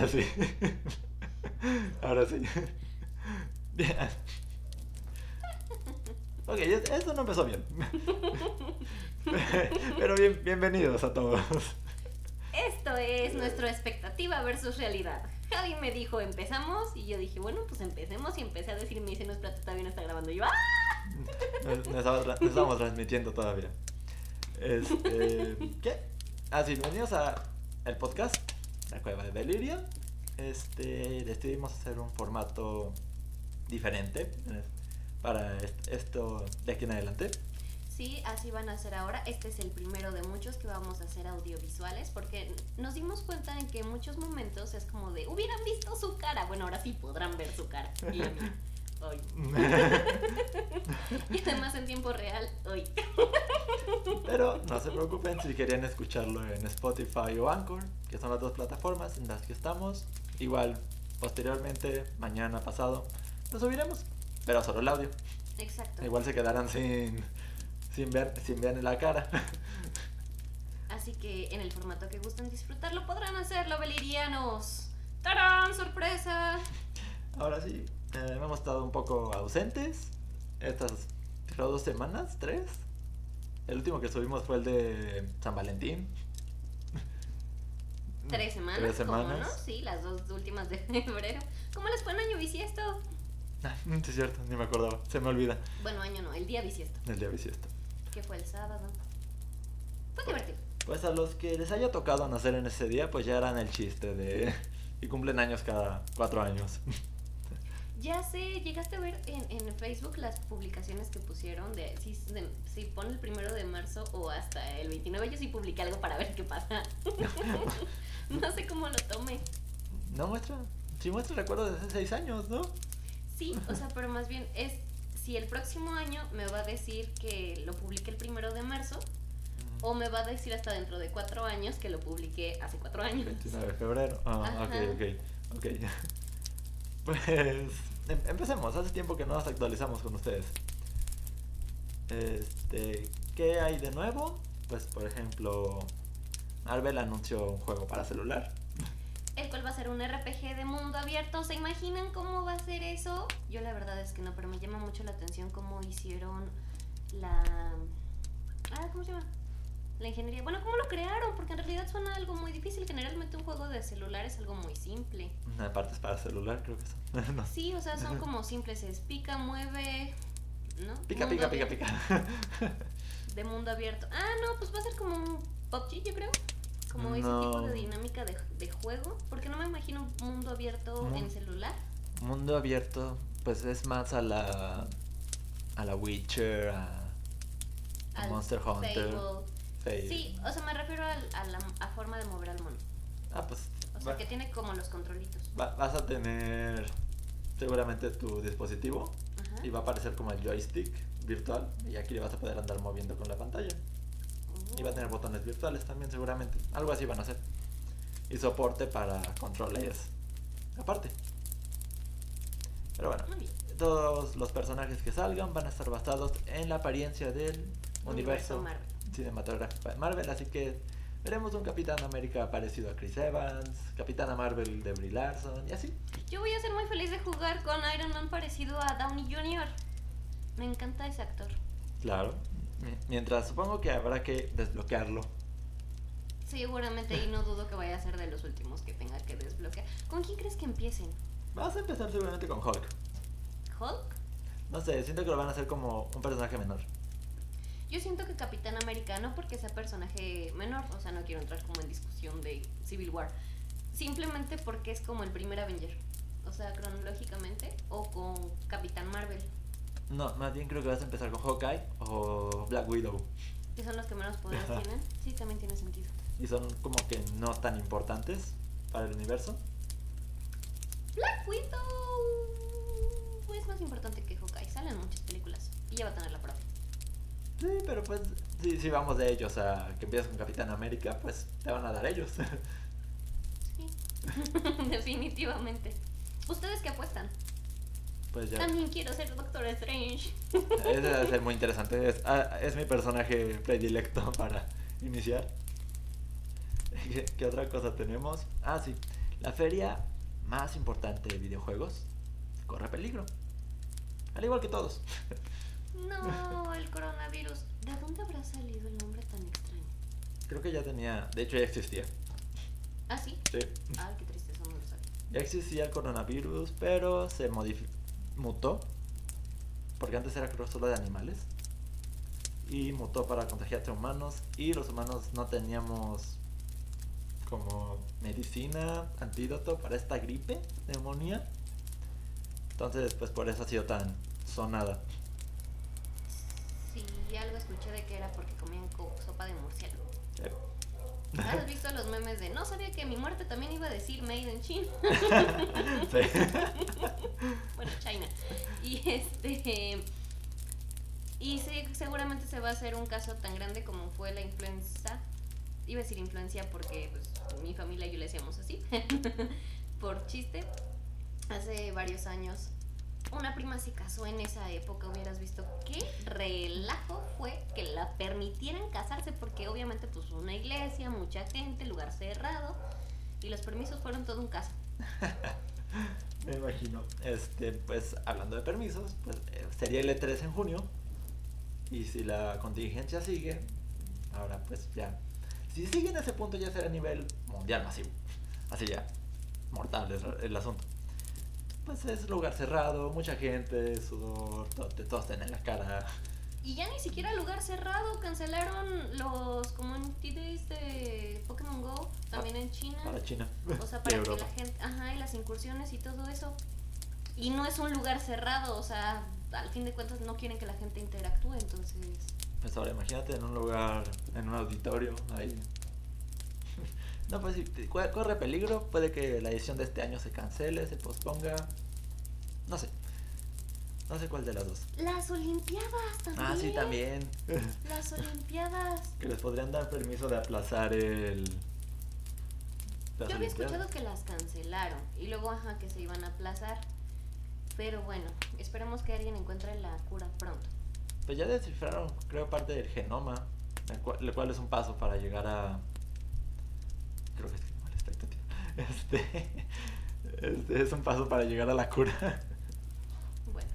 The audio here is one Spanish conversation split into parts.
Ahora sí. Ahora sí. Bien. Ok, esto no empezó bien. Pero bien, bienvenidos a todos. Esto es nuestra expectativa versus realidad. Javi me dijo, empezamos, y yo dije, bueno, pues empecemos, y empecé a decir, me dice, no, espérate, todavía no está grabando. Y yo, ¡ah! No, estamos, transmitiendo todavía. Este, ¿qué? Ah, sí, bienvenidos a el podcast, La Cueva de Delirio. Este, decidimos hacer un formato diferente para esto de aquí en adelante. Sí, así van a ser ahora. Este es el primero de muchos que vamos a hacer audiovisuales porque nos dimos cuenta en que en muchos momentos es como de, hubieran visto su cara. Bueno, ahora sí podrán ver su cara. Y hoy. y además en tiempo real, hoy. Pero no se preocupen si querían escucharlo en Spotify o Anchor, que son las dos plataformas en las que estamos. Igual, posteriormente, mañana, pasado, lo subiremos, pero solo el audio. Exacto. Igual se quedarán sin, sin, ver, sin ver la cara. Así que en el formato que gusten disfrutarlo podrán hacerlo, belirianos. ¡Tarán! ¡Sorpresa! Ahora sí, eh, hemos estado un poco ausentes estas dos semanas, tres. El último que subimos fue el de San Valentín. Tres semanas. Tres semanas. no? Sí, las dos últimas de febrero. ¿Cómo les fue en año bisiesto? Ah, es cierto, ni me acordaba. Se me olvida. Bueno, año no, el día bisiesto. El día bisiesto. Que fue el sábado. Fue divertido. Pues a los que les haya tocado nacer en ese día, pues ya eran el chiste de... y cumplen años cada cuatro años. Ya sé, llegaste a ver en, en Facebook las publicaciones que pusieron de si, si pone el primero de marzo o hasta el 29. Yo sí publiqué algo para ver qué pasa. no sé cómo lo tome. No muestra, sí muestra recuerdo de hace seis años, ¿no? Sí, o sea, pero más bien es si el próximo año me va a decir que lo publiqué el primero de marzo o me va a decir hasta dentro de cuatro años que lo publiqué hace cuatro años. 29 de febrero. Ah, ok, ok, ok. Pues Em, empecemos, hace tiempo que no nos actualizamos con ustedes. Este, ¿qué hay de nuevo? Pues por ejemplo, Marvel anunció un juego para celular. El cual va a ser un RPG de mundo abierto. ¿Se imaginan cómo va a ser eso? Yo la verdad es que no, pero me llama mucho la atención cómo hicieron la... Ah, ¿cómo se llama? La ingeniería. Bueno, ¿cómo lo crearon? Porque en realidad suena algo muy difícil. Generalmente un juego de celular es algo muy simple. Aparte es para celular, creo que son. Sí, o sea, son como simples. Es pica, mueve, ¿no? Pica, pica, pica, pica. De mundo abierto. Ah, no, pues va a ser como un PUBG, yo creo. Como ese tipo de dinámica de, de, juego. Porque no me imagino un mundo abierto en celular. Mundo abierto, pues es más a la. a la Witcher, a. a Monster Hunter. Sí, o sea, me refiero a, a la a forma de mover al mono. Ah, pues. O sea, que tiene como los controlitos. vas a tener seguramente tu dispositivo y va a aparecer como el joystick virtual y aquí le vas a poder andar moviendo con la pantalla. Y va a tener oh. botones virtuales también seguramente. Algo así van a hacer. Y soporte para controles aparte. Pero bueno, todos los personajes que salgan van a estar basados en la apariencia del universo, universo cinematográfico de Marvel, así que veremos un Capitán América parecido a Chris Evans, Capitana Marvel de Brie Larson y así. Yo voy a ser muy feliz de jugar con Iron Man parecido a Downey Jr. Me encanta ese actor. Claro. Mientras supongo que habrá que desbloquearlo. Seguramente y no dudo que vaya a ser de los últimos que tenga que desbloquear. ¿Con quién crees que empiecen? Vas a empezar seguramente con Hulk. ¿Hulk? No sé, siento que lo van a hacer como un personaje menor. Yo siento que Capitán Americano, porque sea personaje menor, o sea, no quiero entrar como en discusión de Civil War, simplemente porque es como el primer Avenger, o sea, cronológicamente, o con Capitán Marvel. No, más bien creo que vas a empezar con Hawkeye o Black Widow. Que son los que menos poderes tienen. Sí, también tiene sentido. Y son como que no tan importantes para el universo. Black Widow es más importante que Hawkeye. Salen muchas películas y ya va a tener la propia. Sí, pero pues si, vamos de ellos a que empiezas con Capitán América, pues te van a dar ellos. Sí, definitivamente. ¿Ustedes qué apuestan? Pues ya. También quiero ser Doctor Strange. Ese va a ser muy interesante. Es, ah, es mi personaje predilecto para iniciar. ¿Qué, otra cosa tenemos? Ah, sí. La feria más importante de videojuegos corre peligro. Al igual que todos. No, el coronavirus. ¿De dónde habrá salido el nombre tan extraño? Creo que ya tenía, de hecho ya existía. ¿Ah, sí? Sí. Ay, qué triste, eso no lo sabía. Ya existía el coronavirus, pero se modifi- mutó. Porque antes era creo solo de animales. Y mutó para contagiarse a humanos. Y los humanos no teníamos como medicina, antídoto para esta gripe, neumonía. Entonces, pues por eso ha sido tan sonada. Sí, algo escuché de que era porque comían co- sopa de murciélago. ¿Has visto los memes de no sabía que mi muerte también iba a decir Made in China? bueno, China. Y este. Y sí, seguramente se va a hacer un caso tan grande como fue la influenza. Iba a decir influencia porque pues, mi familia y yo le decíamos así. Por chiste. Hace varios años. Una prima se casó en esa época. Hubieras visto qué relajo fue que la permitieran casarse. Porque obviamente, pues, una iglesia, mucha gente, lugar cerrado. Y los permisos fueron todo un caso. Me imagino. Este, pues hablando de permisos, pues eh, sería el E3 en junio. Y si la contingencia sigue, ahora pues ya. Si sigue en ese punto ya será a nivel mundial masivo. Así ya, mortal es el asunto. Pues es lugar cerrado, mucha gente, sudor, to- te tosten en la cara. Y ya ni siquiera lugar cerrado, cancelaron los community days de Pokémon Go, también en China. Para China. O sea, para que la gente, ajá, y las incursiones y todo eso. Y no es un lugar cerrado, o sea, al fin de cuentas no quieren que la gente interactúe, entonces... Pues ahora imagínate en un lugar, en un auditorio, ahí. No, pues si corre peligro, puede que la edición de este año se cancele, se posponga. No sé. No sé cuál de las dos. Las Olimpiadas también. Ah, sí, también. Las Olimpiadas. que les podrían dar permiso de aplazar el... las Yo había Olimpiadas. escuchado que las cancelaron y luego, ajá, que se iban a aplazar. Pero bueno, esperemos que alguien encuentre la cura pronto. Pues ya descifraron, creo, parte del genoma, el cual, el cual es un paso para llegar a... Creo que es expectativa. Este, este es un paso para llegar a la cura. Bueno,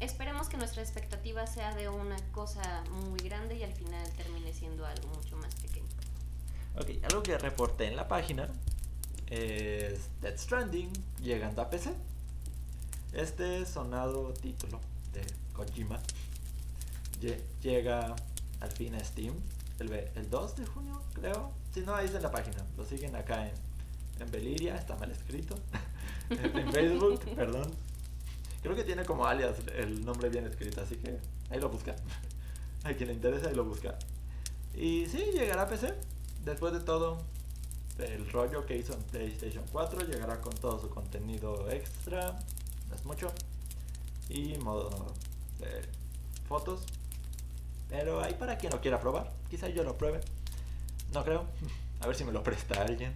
esperemos que nuestra expectativa sea de una cosa muy grande y al final termine siendo algo mucho más pequeño. Ok, algo que reporté en la página es Dead Stranding llegando a PC. Este sonado título de Kojima lle- llega al fin a Steam el, el 2 de junio, creo. Si no, ahí está en la página. Lo siguen acá en, en Beliria, está mal escrito. en en Facebook, perdón. Creo que tiene como alias el nombre bien escrito, así que ahí lo busca. A quien le interesa, ahí lo busca. Y sí, llegará a PC. Después de todo, el rollo que hizo en PlayStation 4 llegará con todo su contenido extra. No es mucho. Y modo de fotos. Pero ahí para quien lo quiera probar. Quizá yo lo pruebe. No creo. A ver si me lo presta alguien.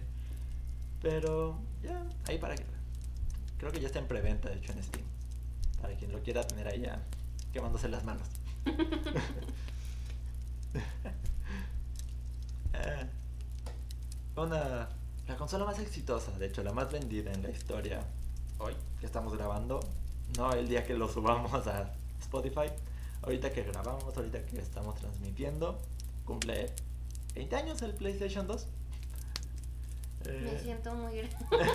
Pero ya, ahí para que. Creo que ya está en preventa, de hecho, en Steam. Para quien lo quiera tener ahí ya quemándose las manos. Eh, una, la consola más exitosa, de hecho la más vendida en la historia hoy que estamos grabando, no el día que lo subamos a Spotify, ahorita que grabamos, ahorita que estamos transmitiendo, cumple 20 años el PlayStation 2. Me Eh, siento muy grande.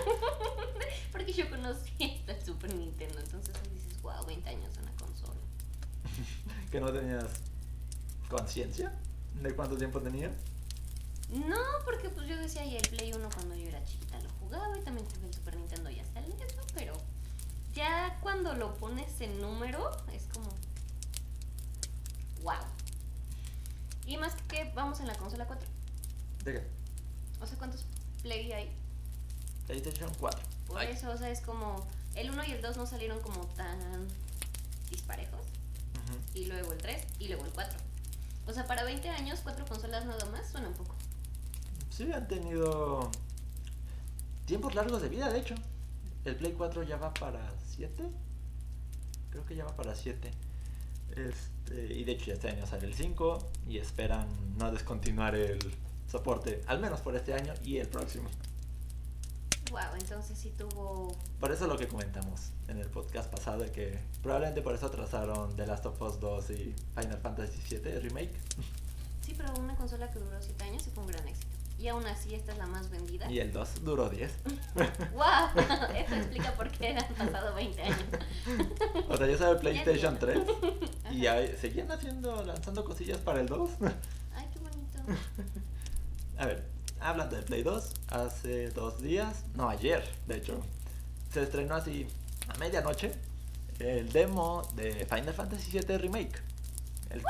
Porque yo conocí hasta el Super Nintendo, entonces ahí dices, wow, 20 años una consola. que no tenías conciencia de cuánto tiempo tenía. No, porque pues yo decía, y el Play 1 cuando yo era chiquita lo jugaba y también tuve el Super Nintendo y hasta el ¿no? Pero ya cuando lo pones en número es como, wow. Y más que vamos en la consola 4. ¿De qué? O sea, ¿cuántos Play hay? PlayStation 4. Por Ay. eso, o sea, es como, el 1 y el 2 no salieron como tan disparejos. Ujú. y luego el 3 y luego el 4. O sea, para 20 años, cuatro consolas nada más suena un poco. Sí, han tenido tiempos largos de vida, de hecho. El Play 4 ya va para 7. Creo que ya va para 7. Este, y de hecho ya este año sale el 5 y esperan no descontinuar el soporte, al menos por este año y el próximo. Wow, entonces sí tuvo. Por eso lo que comentamos en el podcast pasado, de que probablemente por eso atrasaron The Last of Us 2 y Final Fantasy VII Remake. Sí, pero una consola que duró 7 años y fue un gran éxito. Y aún así esta es la más vendida. Y el 2 duró 10. ¡Wow! Eso explica por qué han pasado 20 años. O sea, yo sabía el PlayStation 3 y ya seguían haciendo, lanzando cosillas para el 2. Ay, qué bonito. A ver, hablando del Play 2, hace dos días, no ayer, de hecho, se estrenó así a medianoche el demo de Final Fantasy VII Remake. El,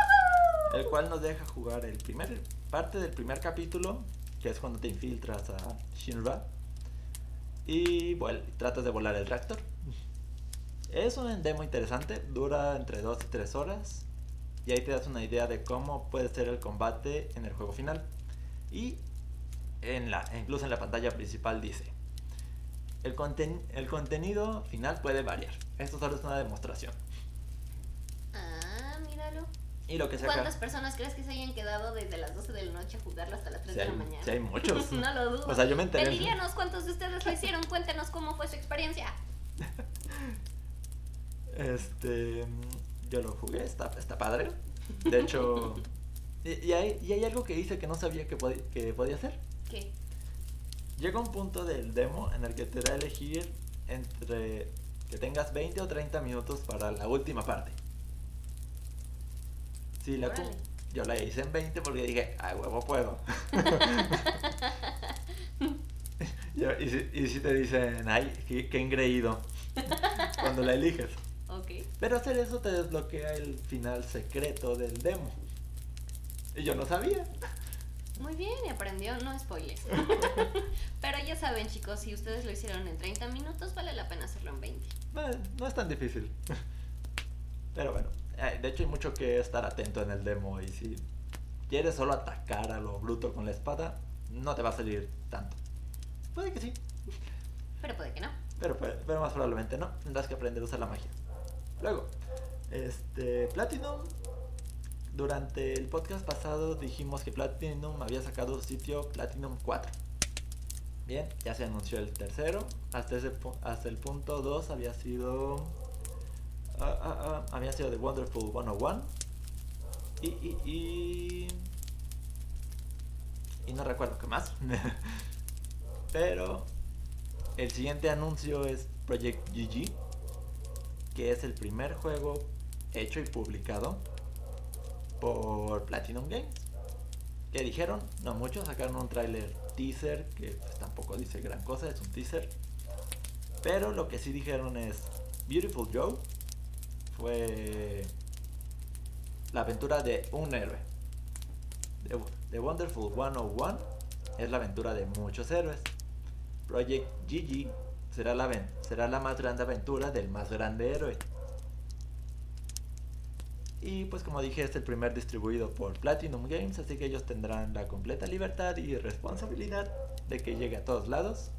el cual nos deja jugar el primer parte del primer capítulo, que es cuando te infiltras a Shinra y tratas de volar el reactor. Es un demo interesante, dura entre 2 y 3 horas y ahí te das una idea de cómo puede ser el combate en el juego final. Y en la, incluso en la pantalla principal dice, el, conten el contenido final puede variar. Esto solo es una demostración. Y lo que se ¿Cuántas personas crees que se hayan quedado desde las 12 de la noche a jugarlo hasta las 3 Sí de la mañana? sí hay muchos. no lo dudo. O sea, yo me enteré. Diríanos cuántos de ustedes lo hicieron. Cuéntenos cómo fue su experiencia. Este, yo lo jugué, está, está padre. De hecho, y, y hay, y hay algo que hice que no sabía que, pod- que podía hacer. ¿Qué? Llega un punto del demo en el que te da a elegir entre que tengas 20 o 30 minutos para la última parte. Sí, la Órale. yo la hice en 20 porque dije, ay, huevo, puedo. y, y si, y si te dicen, ay, qué, qué engreído, cuando la eliges. Ok. Pero hacer eso te desbloquea el final secreto del demo. Y yo no sabía. Muy bien, y aprendió, no spoilers. Pero ya saben, chicos, si ustedes lo hicieron en 30 minutos, vale la pena hacerlo en 20. Eh, No es tan difícil. Pero bueno, de hecho hay mucho que estar atento en el demo y si quieres solo atacar a lo bruto con la espada, no te va a salir tanto. Puede que sí, Pero puede que no. pero, pero más probablemente no. Tendrás que aprender a usar la magia. Luego, este Platinum. Durante el podcast pasado dijimos que Platinum había sacado su sitio Platinum 4. Bien, ya se anunció el tercero. Hasta, ese, hasta el punto 2 había sido. Ah, ah, ah, había sido The Wonderful 101. Y, y, y. Y no recuerdo qué más. Pero el siguiente anuncio es Project GG, que es el primer juego hecho y publicado por Platinum Games. ¿Qué dijeron? No mucho, sacaron un tráiler teaser que pues, tampoco dice gran cosa, es un teaser. Pero lo que sí dijeron es Beautiful Joe fue la aventura de un héroe. The, Wonderful 101 es la aventura de muchos héroes. Project GG será la, será la más grande aventura del más grande héroe. Y pues como dije es el primer distribuido por Platinum Games, así que ellos tendrán la completa libertad y responsabilidad de que llegue a todos lados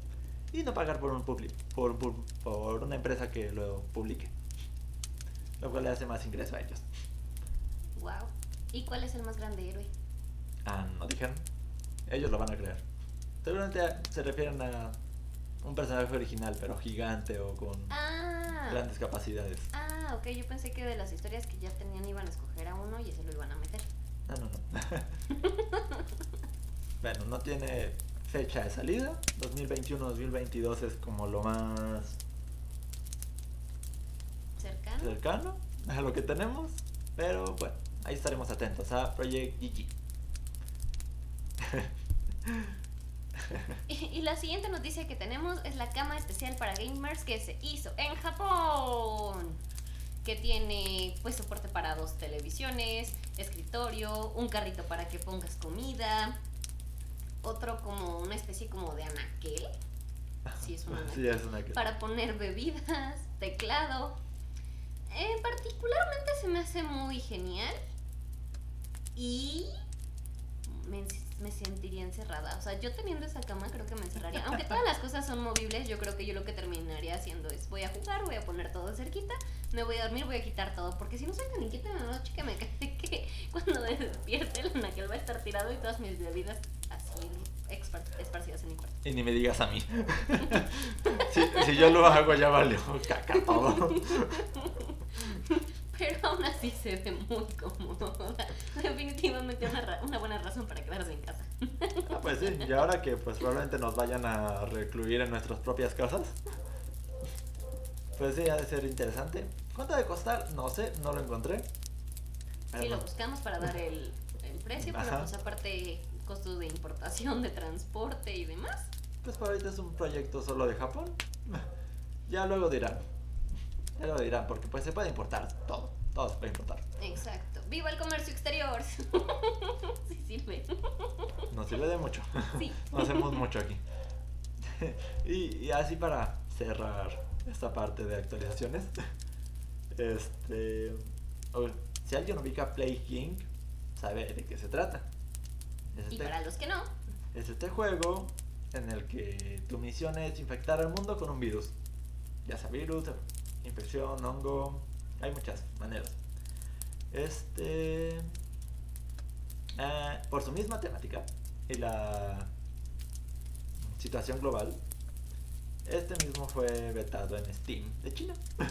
y no pagar por un por, por, por una empresa que lo publique. Lo cual le hace más ingreso a ellos. Wow. ¿Y cuál es el más grande héroe? Ah, no dijeron. Ellos lo van a crear. Seguramente se refieren a un personaje original, pero gigante o con Ah. grandes capacidades. Ah, ok. Yo pensé que de las historias que ya tenían iban a escoger a uno y ese lo iban a meter. No, no, no. bueno, no tiene fecha de salida. 2021-2022 es como lo más ¿Cercano? a lo que tenemos. Pero bueno, ahí estaremos atentos a Project GG. Y, la siguiente noticia que tenemos es la cama especial para gamers que se hizo en Japón. Que tiene pues soporte para dos televisiones, escritorio, un carrito para que pongas comida, otro como una especie como de anaquel. Sí, es un anaquel. Sí, es una que... Para poner bebidas, teclado. Eh, particularmente se me hace muy genial. Y me, me sentiría encerrada. O sea, yo teniendo esa cama creo que me encerraría. Aunque todas las cosas son movibles, yo creo que yo lo que terminaría haciendo es voy a jugar, voy a poner todo cerquita, me voy a dormir, voy a quitar todo. Porque si no soy tan inquieta en la noche que me cae que cuando despierte el anaquel va a estar tirado y todas mis bebidas así esparcidas en mi cuarto. Y ni me digas a mí. si, si, yo lo hago ya valió caca todo. Pero aún así se ve muy cómodo. Definitivamente una, una buena razón para quedarse en casa. Ah, pues sí, y ahora que pues probablemente nos vayan a recluir en nuestras propias casas, pues sí, ha de ser interesante. ¿Cuánto de costar? No sé, no lo encontré. Sí, lo buscamos para dar el, el precio, pero pues aparte costos de importación, de transporte y demás. Pues para ahorita es un proyecto solo de Japón. Ya luego dirán. Ya lo dirán, porque pues se puede importar todo. Todo se puede importar. Exacto. ¡Viva el comercio exterior! sí sirve. Nos sirve de mucho. Sí. No hacemos mucho aquí. y, así para cerrar esta parte de actualizaciones. Este. Si alguien ubica Play King, sabe de qué se trata. y este para los que no. Es este juego en el que tu misión es infectar al mundo con un virus. Ya sea virus, infección, hongo, hay muchas maneras. Este. Eh, por su misma temática y la situación global, este mismo fue vetado en Steam de China.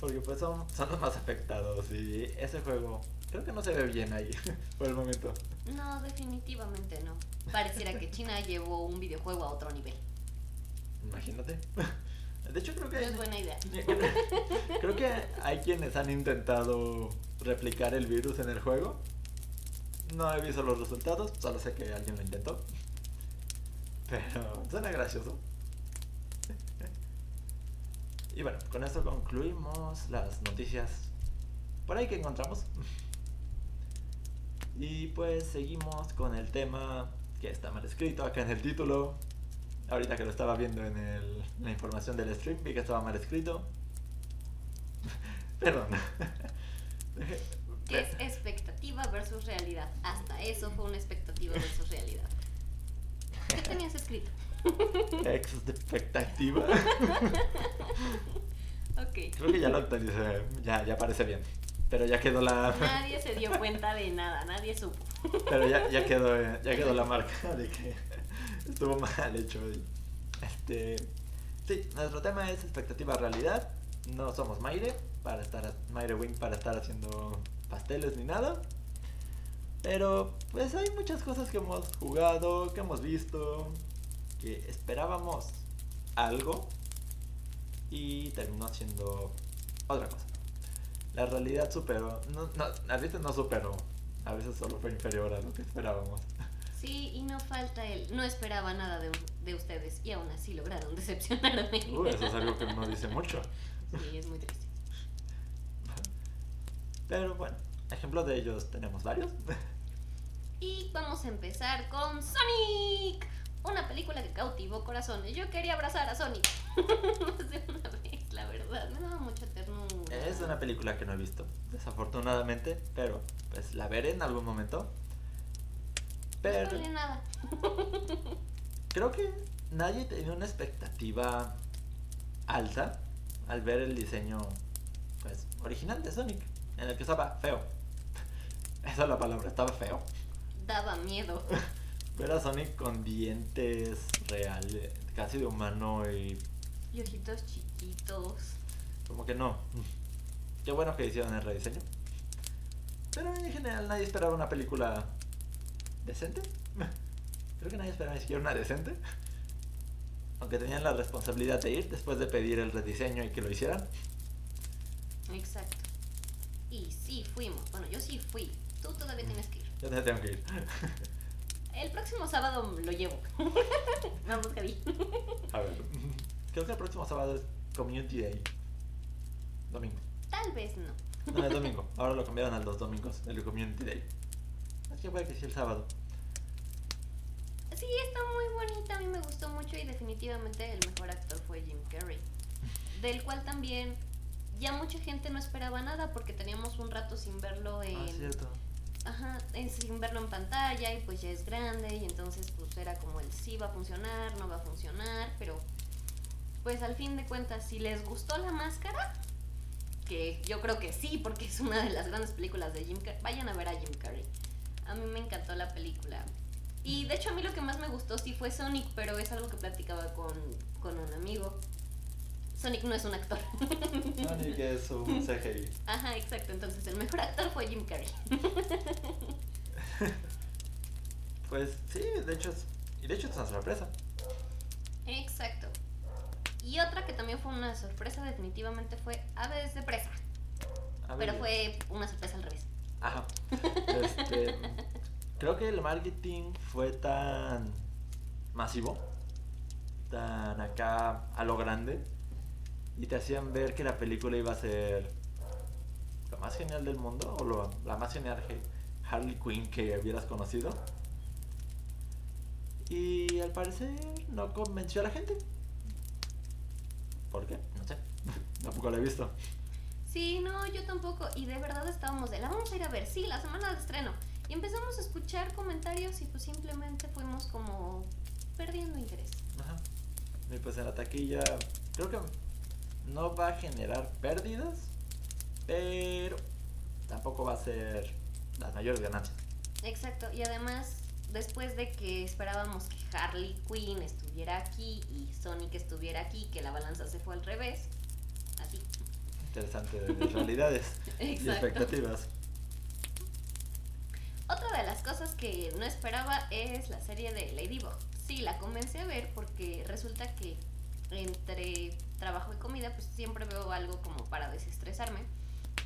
Porque pues son, son los más afectados y ese juego creo que no se ve bien ahí por el momento. No, definitivamente no. Pareciera que China llevó un videojuego a otro nivel. Imagínate. De hecho, creo que. No es buena idea. Creo que hay quienes han intentado replicar el virus en el juego. No he visto los resultados, solo sé que alguien lo intentó. Pero suena gracioso. Y bueno, con esto concluimos las noticias por ahí que encontramos. Y pues seguimos con el tema que está mal escrito acá en el título. Ahorita que lo estaba viendo en el, la información del stream, vi que estaba mal escrito. Perdón. ¿Qué es expectativa versus realidad? Hasta eso fue una expectativa versus realidad. ¿Qué tenías escrito? Expectativa. ok. Creo que ya lo actualicé, ya, ya parece bien. Pero ya quedó la. Nadie se dio cuenta de nada, nadie supo. Pero ya, ya quedó, ya quedó la marca de que estuvo mal hecho. Este, sí, nuestro tema es expectativa realidad. No somos Maire para estar Maire Wing para estar haciendo pasteles ni nada. Pero pues hay muchas cosas que hemos jugado, que hemos visto, que esperábamos algo y terminó siendo otra cosa. La realidad superó, no, no, a veces no superó, a veces solo fue inferior a lo que esperábamos. Sí, y no falta él. No esperaba nada de, de ustedes y aún así lograron decepcionarme. Uh, eso es algo que no dice mucho. Sí, es muy triste. Pero bueno, ejemplos de ellos tenemos varios. Y vamos a empezar con Sonic. Una película que cautivó corazones. Yo quería abrazar a Sonic. Más de una vez, la verdad. Me daba mucha ternura. Es una película que no he visto, desafortunadamente. Pero pues la veré en algún momento. Pero. No nada. creo que nadie tenía una expectativa alta al ver el diseño pues, original de Sonic, en el que estaba feo. Esa es la palabra, estaba feo. Daba miedo. Ver a Sonic con dientes reales, casi de humano y. Y ojitos chiquitos. Como que no. Qué bueno que hicieron el rediseño. Pero en general nadie esperaba una película decente. Creo que nadie esperaba ni siquiera una decente. Aunque tenían la responsabilidad de ir después de pedir el rediseño y que lo hicieran. Exacto. Y sí, fuimos. Bueno, yo sí fui. Tú todavía tienes que ir. Yo todavía tengo que ir. El próximo sábado lo llevo. Vamos, Javi. A ver. Creo que el próximo sábado es Community Day. Domingo. Tal vez no. No, es domingo. Ahora lo cambiaron a los domingos, el Community Day. Así que puede que sí el sábado. Sí, está muy bonita, a mí me gustó mucho y definitivamente el mejor actor fue Jim Carrey. Del cual también ya mucha gente no esperaba nada porque teníamos un rato sin verlo en... Ah, cierto. Ajá, sin verlo en pantalla y pues ya es grande y entonces pues era como el sí va a funcionar, no va a funcionar, pero pues al fin de cuentas si les gustó la máscara, que yo creo que sí porque es una de las grandes películas de Jim Carrey, vayan a ver a Jim Carrey. A mí me encantó la película. Y de hecho a mí lo que más me gustó sí fue Sonic, pero es algo que platicaba con, con un amigo. Sonic no es un actor. Sonic es un CGI. Ajá, exacto. Entonces el mejor actor fue Jim Carrey. pues sí, de hecho es, y de hecho es una sorpresa. Exacto. Y otra que también fue una sorpresa definitivamente fue Aves de Presa. Pero fue una sorpresa al revés. Ajá. Este, creo que el marketing fue tan masivo, tan acá a lo grande, y te hacían ver que la película iba a ser lo más genial del mundo, o la más genial Harley Quinn que hubieras conocido. Y al parecer no convenció a la gente. ¿Por qué? No sé. Tampoco la he visto. Sí, no, yo tampoco. Y de verdad estábamos de la vamos a ir a ver. Sí, la semana de estreno. Y empezamos a escuchar comentarios y pues simplemente fuimos como perdiendo interés. Ajá. Y pues en la taquilla creo que no va a generar pérdidas, pero tampoco va a ser las mayores ganancias. Exacto. Y además, después de que esperábamos que Harley Quinn estuviera aquí y Sonic estuviera aquí, que la balanza se fue al revés, así interesante de realidades y expectativas. Otra de las cosas que no esperaba es la serie de Ladybug. Sí, la comencé a ver porque resulta que entre trabajo y comida pues siempre veo algo como para desestresarme.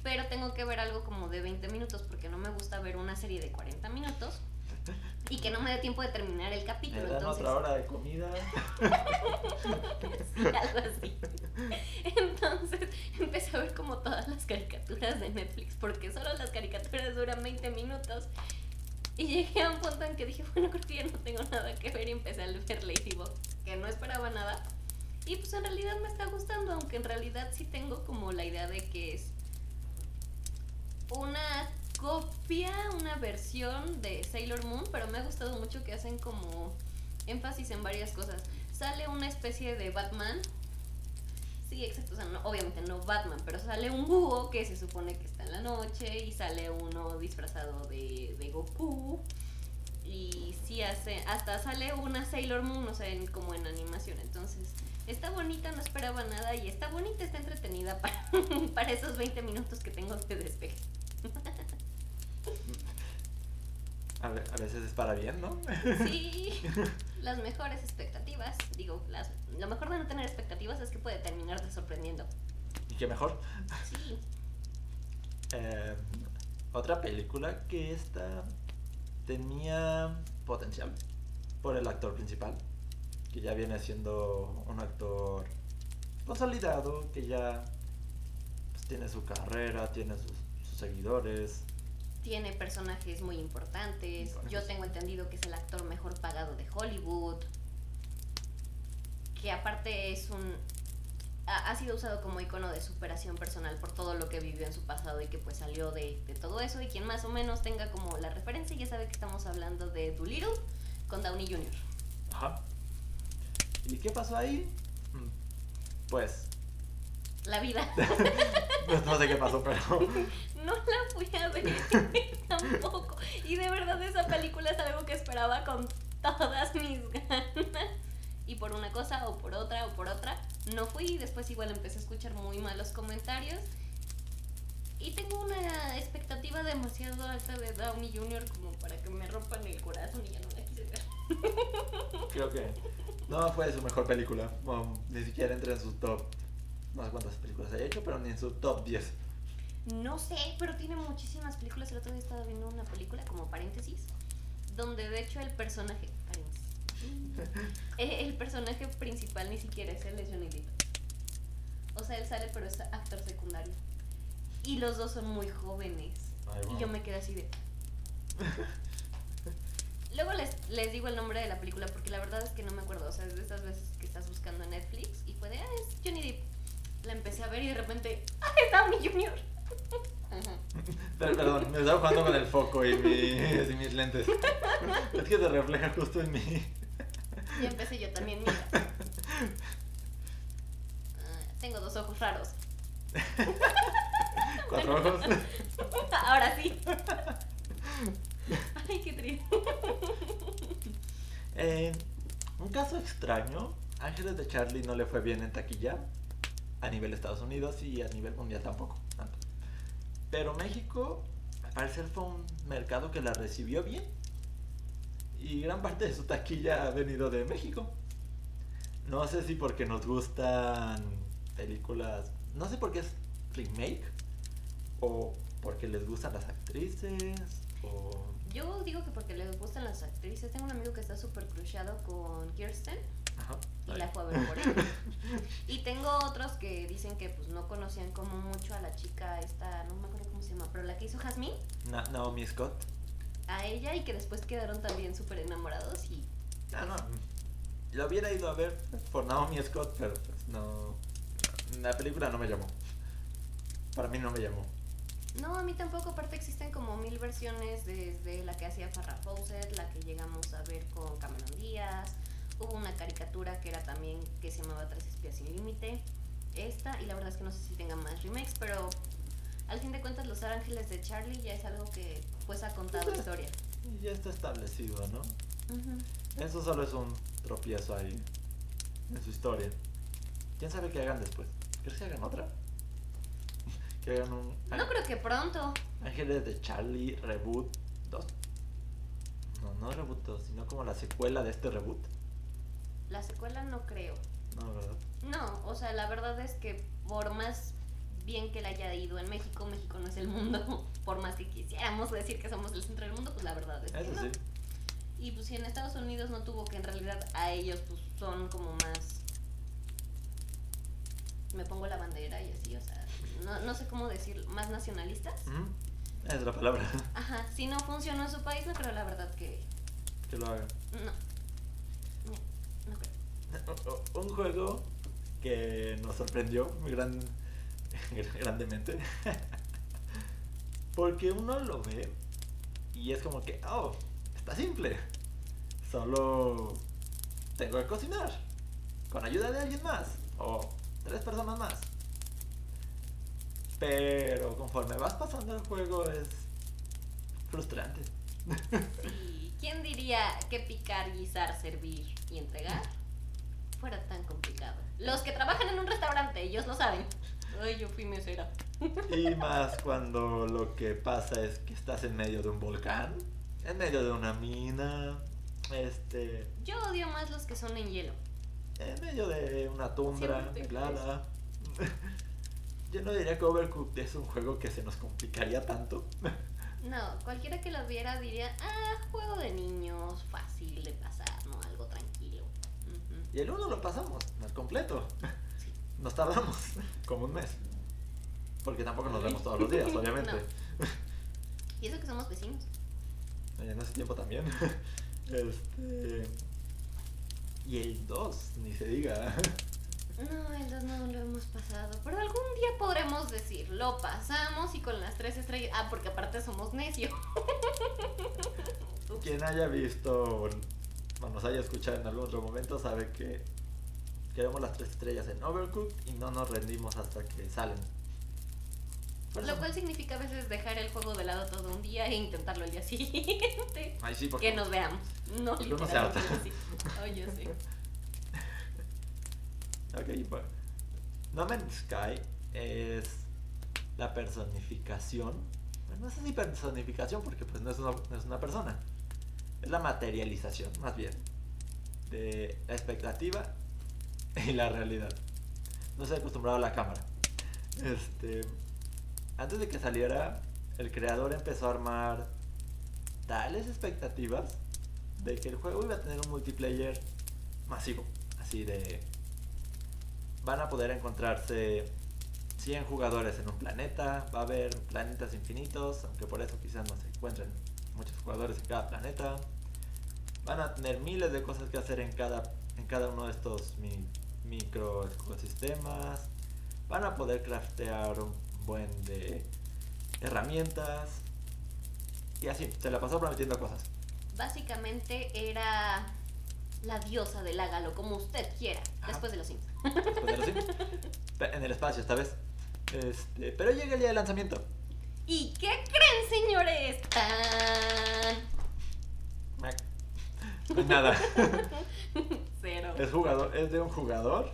Pero tengo que ver algo como de 20 minutos porque no me gusta ver una serie de 40 minutos y que no me dé tiempo de terminar el capítulo. Me dan otra hora de comida. sí, algo así. Entonces empecé a ver como todas las caricaturas de Netflix, porque solo las caricaturas duran 20 minutos. Y llegué a un punto en que dije, bueno, creo que ya no tengo nada que ver y empecé a ver Ladybug, que no esperaba nada. Y pues en realidad me está gustando, aunque en realidad sí tengo como la idea de que es una copia, una versión de Sailor Moon, pero me ha gustado mucho que hacen como énfasis en varias cosas. Sale una especie de Batman. Sí, exacto, o sea, obviamente no Batman, pero sale un búho que se supone que está en la noche y sale uno disfrazado de, de Goku. Y sí hace, hasta sale una Sailor Moon, o sea, como en animación. Entonces, está bonita, no esperaba nada y está bonita, está entretenida para, para esos 20 minutos que tengo de despeje. A, veces es para bien, ¿no? Sí, las mejores expectativas, digo, las, lo mejor de no tener expectativas es que puede terminar de sorprendiendo. ¿Y qué mejor? Sí. Eh, otra película que esta tenía potencial por el actor principal, que ya viene siendo un actor consolidado, que ya pues, tiene su carrera, tiene sus seguidores, tiene personajes muy importantes. Yo tengo entendido que es el actor mejor pagado de Hollywood. Que aparte es un. Ha, sido usado como icono de superación personal por todo lo que vivió en su pasado y que pues salió de, todo eso. Y quien más o menos tenga como la referencia ya sabe que estamos hablando de Doolittle con Downey Jr. Ajá. ¿Y qué pasó ahí? Mm, pues. La vida. no sé qué pasó, pero no la fui a ver tampoco. Y de verdad esa película es algo que esperaba con todas mis ganas. Y por una cosa o por otra o por otra, no fui. Y después igual empecé a escuchar muy malos comentarios. Y tengo una expectativa demasiado alta de Downey Jr. como para que me rompan el corazón y ya no la quise ver. Creo que no fue su mejor película. ni siquiera entra en su top. No sé cuántas películas haya hecho, pero ni en su top 10. No sé, pero tiene muchísimas películas. El otro día estaba viendo una película como paréntesis, donde de hecho el personaje. Eh, el personaje principal ni siquiera es el de Johnny Depp. O sea, él sale, pero es actor secundario. Y los dos son muy jóvenes. Y yo me quedé así de. Luego les, les digo el nombre de la película porque la verdad es que no me acuerdo. O sea, es de esas veces que estás buscando en Netflix y fue de, ah, es Johnny Depp. La empecé a ver y de repente, ¡ah, es Downey Jr.! perdón, me estaba jugando con el foco y, mis lentes. Es que te refleja justo en mí. Y empecé yo también, mira. Ah, tengo dos ojos raros. ¿Cuatro ojos? Ahora sí. Ay, qué triste. un caso extraño, Ángeles de Charlie no le fue bien en taquilla a nivel Estados Unidos y a nivel mundial tampoco. Pero México, al parecer, fue un mercado que la recibió bien. Y gran parte de su taquilla ha venido de México. No sé si porque nos gustan películas. No sé por qué es remake. O porque les gustan las actrices. Yo digo que porque les gustan las actrices. Tengo un amigo que está súper cruciado con Kirsten. Ajá. Y la fue a ver por él. y tengo otros que dicen que pues no conocían como mucho a la chica esta, no me acuerdo cómo se llama, pero la que hizo Jasmine. Naomi Scott. A ella y que después quedaron también súper enamorados y... Ah, no. Lo hubiera ido a ver por Naomi Scott, pero pues no... La película no me llamó. Para mí no me llamó. No, a mí tampoco. Aparte existen como mil versiones desde la que hacía Farrah Fawcett, la que llegamos a ver con Cameron Díaz. Hubo una caricatura que era también que se llamaba Tres espías sin límite. Esta, y la verdad es que no sé si tengan más remakes, pero al fin de cuentas Los Ángeles de Charlie ya es algo que pues ha contado historia. Ya está establecido, ¿no? Eso solo es un tropiezo ahí en su historia. ¿Quién sabe qué hagan después? ¿Crees que hagan otra? No creo que pronto. Ángeles de Charlie Reboot 2. No, no Reboot 2, sino como la secuela de este reboot. La secuela no creo. No, ¿verdad? No, o sea, la verdad es que por más bien que le haya ido en México, México no es el mundo. Por más que quisiéramos decir que somos el centro del mundo, pues la verdad es que no. Y pues si en Estados Unidos no tuvo que en realidad a ellos pues son como más me pongo la bandera y así, o sea, no, no sé cómo decir, más nacionalistas. Es la palabra. Ajá, si no funcionó en su país, no creo la verdad que... Que lo haga. No. Un juego que nos sorprendió gran, grandemente. Porque uno lo ve y es como que, oh, está simple. Solo tengo que cocinar con ayuda de alguien más. O tres personas más. Pero conforme vas pasando el juego es frustrante. Sí, ¿quién diría que picar, guisar, servir y entregar fuera tan complicado? Los que trabajan en un restaurante, ellos lo saben. Ay, yo fui mesera. Y más cuando lo que pasa es que estás en medio de un volcán, en medio de una mina, este... Yo odio más los que son en hielo en medio de una tundra helada. Yo no diría que Overcooked es un juego que se nos complicaría tanto. No, cualquiera que lo viera diría, ah, juego de niños, fácil de pasar, ¿no? Y el uno lo pasamos, al completo. Nos tardamos como un mes. Porque tampoco nos vemos todos los días, obviamente. Y eso que somos vecinos. En ese tiempo también. Este. Y el 2, ni se diga. No, el 2 no lo hemos pasado. Pero algún día podremos decir, lo pasamos y con las tres estrellas. Ah, porque aparte somos necios. Quien haya visto o nos haya escuchado en algún otro momento sabe que queremos las tres estrellas en Overcooked y no nos rendimos hasta que salen. Lo cual significa a veces dejar el juego de lado todo un día e intentarlo el día siguiente. Ay, sí, porque que nos veamos. No, literalmente sí. Oh, yo sí. ok, bueno. No Man's Sky es la personificación. Bueno, no sé si personificación porque pues no es, una, no es una persona. Es la materialización, más bien, de la expectativa y la realidad. No se ha acostumbrado a la cámara. Este antes de que saliera, el creador empezó a armar tales expectativas de que el juego iba a tener un multiplayer masivo. Así de... Van a poder encontrarse 100 jugadores en un planeta, va a haber planetas infinitos, aunque por eso quizás no se encuentren muchos jugadores en cada planeta. Van a tener miles de cosas que hacer en cada, en cada uno de estos micro ecosistemas. Van a poder craftear un buen de herramientas. Y así, se la pasó prometiendo cosas. Básicamente era la diosa del hágalo, como usted quiera, después de los Sims. Después de los Sims. en el espacio esta vez. Este, pero llega el día de lanzamiento. ¿Y qué creen, señores? Nada. Cero. Es jugador, es de un jugador.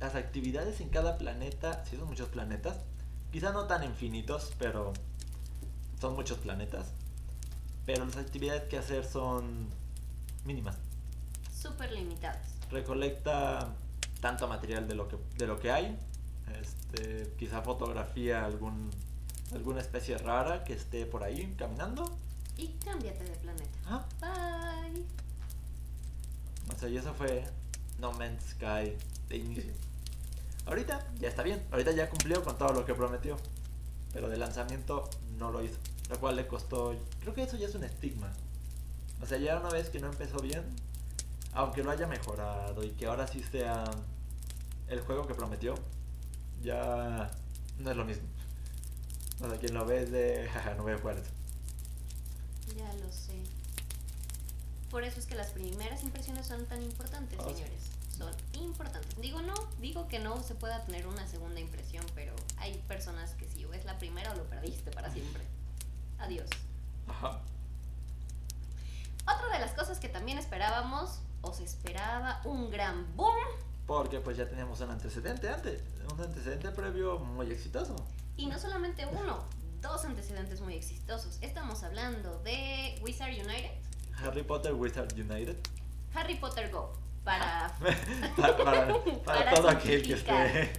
Las actividades en cada planeta, sí son muchos planetas, quizá no tan infinitos, pero son muchos planetas. Pero las actividades que hacer son mínimas. Súper limitadas. Recolecta tanto material de lo que, de lo que hay. Este, quizá fotografía algún, alguna especie rara que esté por ahí caminando. Y cámbiate de planeta. Ah, Bye. O sea, y eso fue No Man's Sky de inicio. Ahorita ya está bien, ahorita ya cumplió con todo lo que prometió. Pero de lanzamiento no lo hizo. Lo cual le costó. Creo que eso ya es un estigma. O sea, ya una vez que no empezó bien, aunque lo haya mejorado y que ahora sí sea el juego que prometió, ya no es lo mismo. O sea, quien lo ve es de. Jaja, no voy a jugar eso. Ya lo sé. Por eso es que las primeras impresiones son tan importantes, Oh, señores. Son importantes. Digo no, digo que no se pueda tener una segunda impresión, pero hay personas que si es la primera o lo perdiste para siempre. Adiós. Ajá. Otra de las cosas que también esperábamos, o se esperaba, un gran boom. Porque pues ya teníamos un antecedente antes. Un antecedente previo muy exitoso. Y no solamente uno, dos antecedentes muy exitosos. Estamos hablando de Wizard United, Harry Potter Wizard United. Harry Potter Go. Para para, para- para Para todo aquel que esté.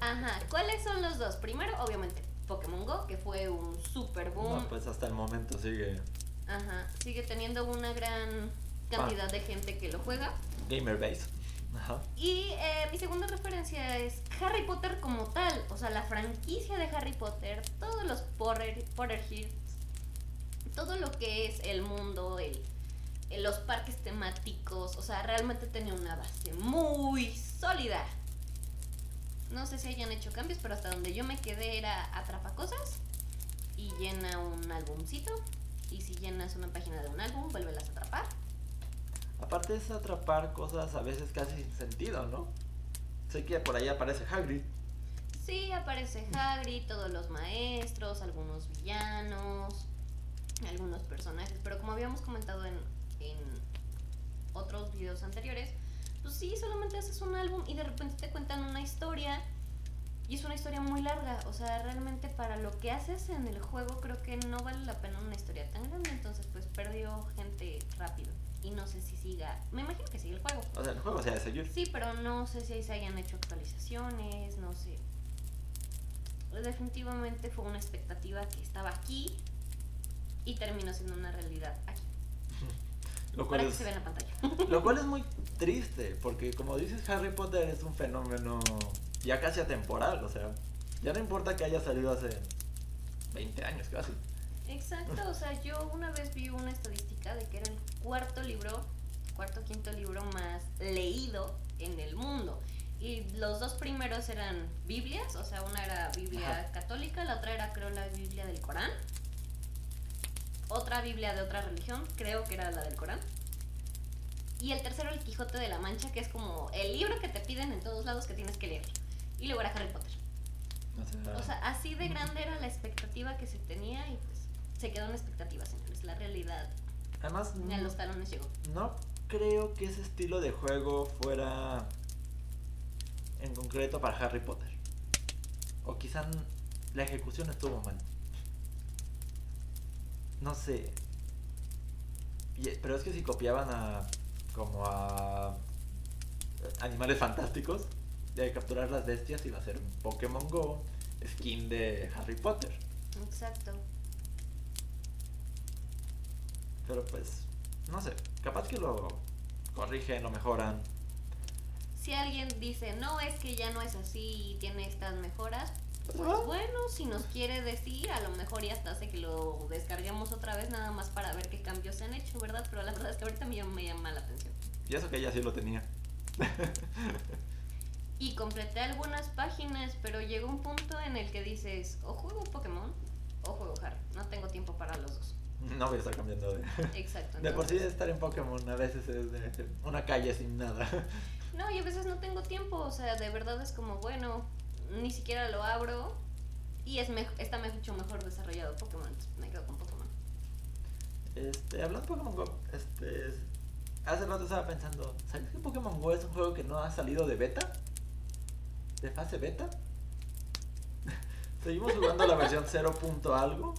Ajá, ¿cuáles son los dos? Primero, obviamente, Pokémon Go, que fue un super boom. No, pues hasta el momento sigue Ajá, sigue teniendo una gran cantidad de gente que lo juega. Gamer Base. Y eh, mi segunda referencia es Harry Potter como tal, o sea, la franquicia de Harry Potter, todos los Potter, Potterheads, todo lo que es el mundo, el, el- los parques temáticos, o sea, realmente tenía una base muy sólida. No sé si hayan hecho cambios, pero hasta donde yo me quedé era atrapa cosas y llena un álbumcito. Y si llenas una página de un álbum, vuélvelas a atrapar. Aparte es atrapar cosas a veces casi sin sentido, ¿no? Sé que por ahí aparece Hagrid. Sí, aparece Hagrid, todos los maestros, algunos villanos, algunos personajes, pero como habíamos comentado en, en otros videos anteriores, pues sí, solamente haces un álbum y de repente te cuentan una historia y es una historia muy larga, o sea, realmente para lo que haces en el juego creo que no vale la pena una historia tan grande, entonces pues perdió gente rápido y no sé si siga, me imagino que sigue el juego. O sea, el juego se ha de seguir. Sí, pero no sé si ahí se hayan hecho actualizaciones, no sé. Definitivamente fue una expectativa que estaba aquí y terminó siendo una realidad aquí. Lo cual, Para que es, se vea en la pantalla. lo cual es muy triste, porque como dices, Harry Potter es un fenómeno ya casi atemporal. O sea, ya no importa que haya salido hace 20 años casi. Exacto, o sea, yo una vez vi una estadística de que era el cuarto libro, cuarto quinto libro más leído en el mundo. Y los dos primeros eran Biblias, o sea, una era Biblia Ajá. católica, la otra era creo la Biblia del Corán. Otra Biblia de otra religión, creo que era la del Corán. Y el tercero el Quijote de la Mancha, que es como el libro que te piden en todos lados que tienes que leer. Y luego era Harry Potter. O sea, así de grande era la expectativa que se tenía y pues se quedó en expectativa, señores. La realidad además, ni a los talones llegó. no creo que ese estilo de juego fuera en concreto para Harry Potter. O quizá la ejecución estuvo mal. No sé. Pero es que si copiaban a como a animales fantásticos de capturar las bestias iba a ser un Pokémon Go skin de Harry Potter. Exacto. Pero pues, no sé, capaz que lo corrigen, lo mejoran. Si alguien dice, no, es que ya no es así y tiene estas mejoras, pues Ah. bueno, si nos quiere decir, a lo mejor ya hasta hace que lo descarguemos otra vez nada más para ver qué cambios se han hecho, ¿verdad? Pero la verdad es que ahorita me, me llama la atención. Y eso que ella sí lo tenía. Y completé algunas páginas, pero llegó un punto en el que dices, o juego Pokémon o juego Harry. No tengo tiempo para los dos. No voy a estar cambiando de... Exacto. De por sí estar en Pokémon a veces es de una calle sin nada. No, y a veces no tengo tiempo, o sea, de verdad es como, bueno, ni siquiera lo abro y es mej- está mucho mejor desarrollado Pokémon, entonces me quedo con Pokémon. Este, hablando de Pokémon Go, este, hace rato estaba pensando, ¿sabes que Pokémon Go es un juego que no ha salido de beta? ¿De fase beta? Seguimos jugando la versión 0. algo.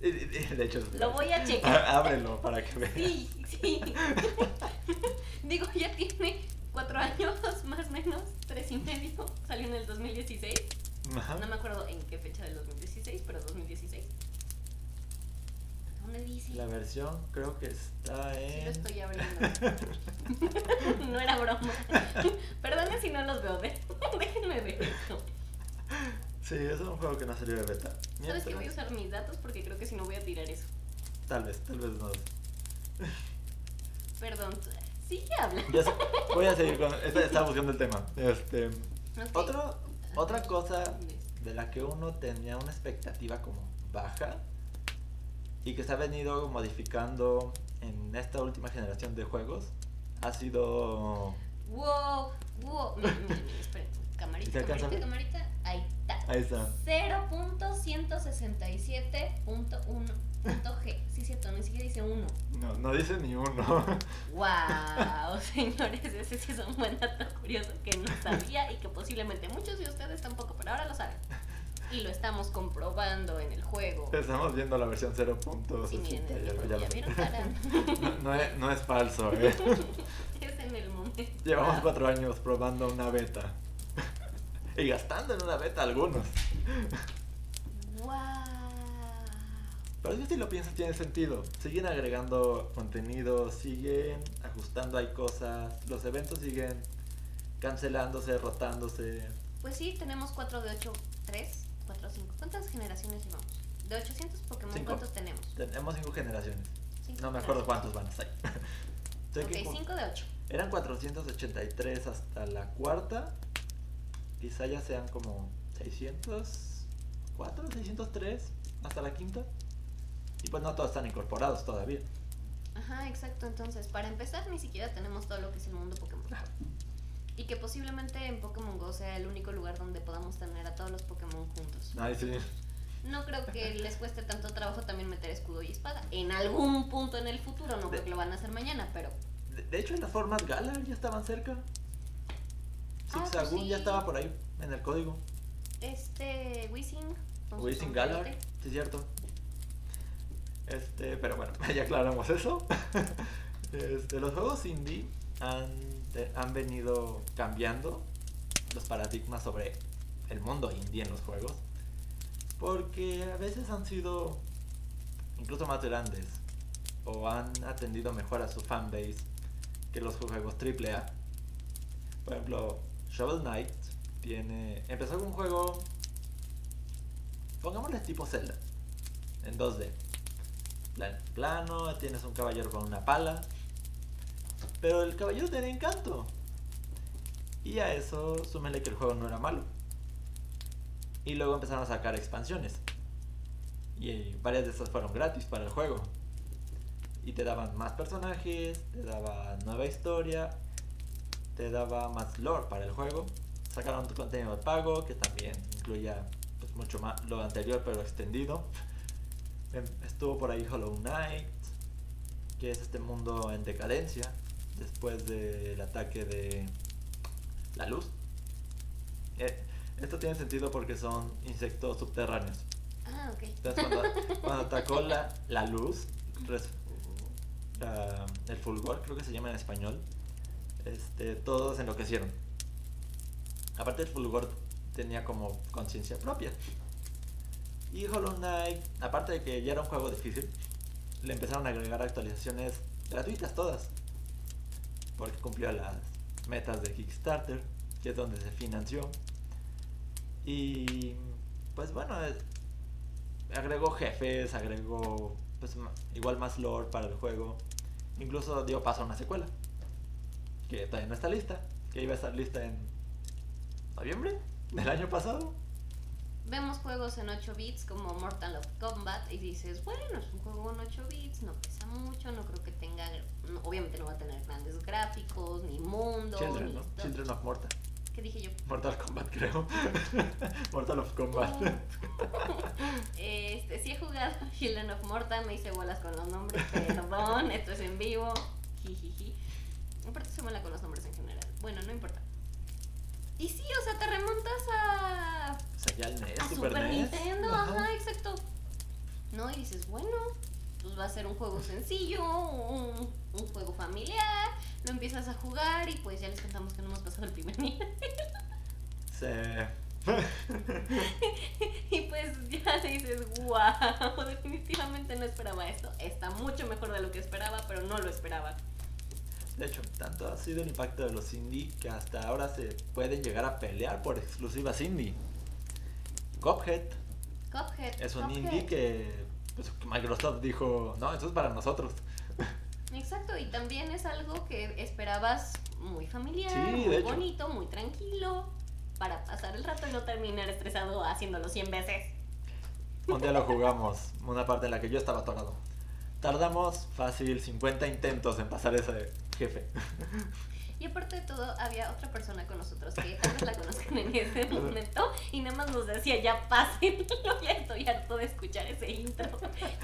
De hecho, lo voy a checar. Ábrelo para que veas. Sí, sí. Digo, ya tiene cuatro años, más o menos, tres y medio. Salió en el 2016. No me acuerdo en qué fecha del 2016, pero 2016. ¿Dónde dice? La versión creo que está en. Sí, lo estoy abriendo. no era broma. Perdone si no los veo. Déjenme ver esto. Sí, es un juego que no salió de beta. ¿Sabes que voy a usar mis datos? Porque creo que si no voy a tirar eso. Tal vez, tal vez no. Perdón, sigue hablando. Ya voy a seguir con. Estaba buscando el tema. Este. Otro, otra cosa de la que uno tenía una expectativa como baja y que se ha venido modificando en esta última generación de juegos ha sido. Wow, wow. Espera, camarita, camarita, camarita. Ahí está. Ahí está. 0.167.1.g. Sí, cierto, ni siquiera dice 1. No, no dice ni uno. ¡Wow! Señores, ese sí es un buen dato curioso que no sabía y que posiblemente muchos de ustedes tampoco, pero ahora lo saben. Y lo estamos comprobando en el juego. Estamos viendo la versión 0.60. Sí, miren, ya, ya, vieron no, no, es, no es falso, ¿eh? es en el momento. Llevamos cuatro años probando una beta. Y gastando en una beta algunos. ¡Wow! Pero si lo piensas tiene sentido. Siguen agregando contenido, siguen ajustando hay cosas, los eventos siguen cancelándose, rotándose. Pues sí, tenemos 4 de 8, 3, 4, 5. ¿Cuántas generaciones llevamos? De 800 Pokémon, ¿cuántos tenemos? Tenemos 5 generaciones. no me acuerdo cuántos van a ser. ok, 5 de 8. Eran 483 hasta la cuarta quizá ya sean como 604, 603 hasta la quinta. Y pues no todos están incorporados todavía. Ajá, exacto. Entonces, para empezar, ni siquiera tenemos todo lo que es el mundo Pokémon. Y que posiblemente en Pokémon Go sea el único lugar donde podamos tener a todos los Pokémon juntos. Ay, sí. No creo que les cueste tanto trabajo también meter escudo y espada. En algún punto en el futuro, no creo que lo van a hacer mañana, pero. De, hecho, en las formas Galar ya estaban cerca. Ah, Zigzagoon pues ya estaba por ahí en el código. Este, Wizzing. Wizzing Galar, sí es cierto. Este, pero bueno, ya aclaramos eso. Este, los juegos indie han, han venido cambiando los paradigmas sobre el mundo indie en los juegos. Porque a veces han sido incluso más grandes o han atendido mejor a su fanbase que los juegos AAA. Por ejemplo, Shovel Knight tiene. Empezó con un juego. Pongámosle tipo Zelda. En 2D. Plano, tienes un caballero con una pala. Pero el caballero tiene encanto. Y a eso súmele que el juego no era malo. Y luego empezaron a sacar expansiones. Y varias de esas fueron gratis para el juego. Y te daban más personajes, te daban nueva historia te daba más lore para el juego. Sacaron tu contenido de pago, que también incluía pues, mucho más lo anterior, pero extendido. Em, estuvo por ahí Hollow Knight, que es este mundo en decadencia después del ataque de la luz. Eh, esto tiene sentido porque son insectos subterráneos. Ah, ok. Entonces, cuando, atacó la, la luz, el fulgor, creo que se llama en español, este, todos enloquecieron. Aparte el Fulgor tenía como conciencia propia. Y Hollow Knight, aparte de que ya era un juego difícil, le empezaron a agregar actualizaciones gratuitas todas. Porque cumplió las metas de Kickstarter, que es donde se financió. Y pues bueno, agregó jefes, agregó pues, igual más lore para el juego. Incluso dio paso a una secuela que todavía no está lista, que iba a estar lista en noviembre del año pasado. Vemos juegos en 8 bits como Mortal Kombat y dices, bueno, es un juego en 8 bits, no pesa mucho, no creo que tenga, obviamente no va a tener grandes gráficos, ni mundo, Children, ¿no? Children of Mortal. ¿Qué ¿Qué dije yo? Mortal Kombat, creo. Mortal of Kombat. este, sí he jugado Children of Morta, me hice bolas con los nombres, perdón, esto es en vivo. Jijiji. Aparte se bola con los nombres en general. Bueno, no importa. Y sí, o sea, te remontas a. O sea, ya el NES, a Super, Super NES. Nintendo, ajá, exacto. No, y dices, bueno, pues va a ser un juego sencillo, un, un juego familiar, lo empiezas a jugar y pues ya les contamos que no hemos pasado el primer nivel. Sí. y pues ya dices, wow, definitivamente no esperaba esto. Está mucho mejor de lo que esperaba, pero no lo esperaba. De hecho, tanto ha sido el impacto de los indie que hasta ahora se pueden llegar a pelear por exclusivas indie. Cuphead Cuphead. es un Cuphead. indie que pues, Microsoft dijo, no, eso es para nosotros. Exacto, y también es algo que esperabas muy familiar, Sí, muy hecho. bonito, muy tranquilo, para pasar el rato y no terminar estresado haciéndolo 100 veces. Un día lo jugamos, una parte en la que yo estaba atorado. Tardamos fácil 50 intentos en pasar ese jefe. Y aparte de todo, había otra persona con nosotros que tal vez la conozcan en ese momento y nada más nos decía, ya pásenlo, ya estoy harto de escuchar ese intro.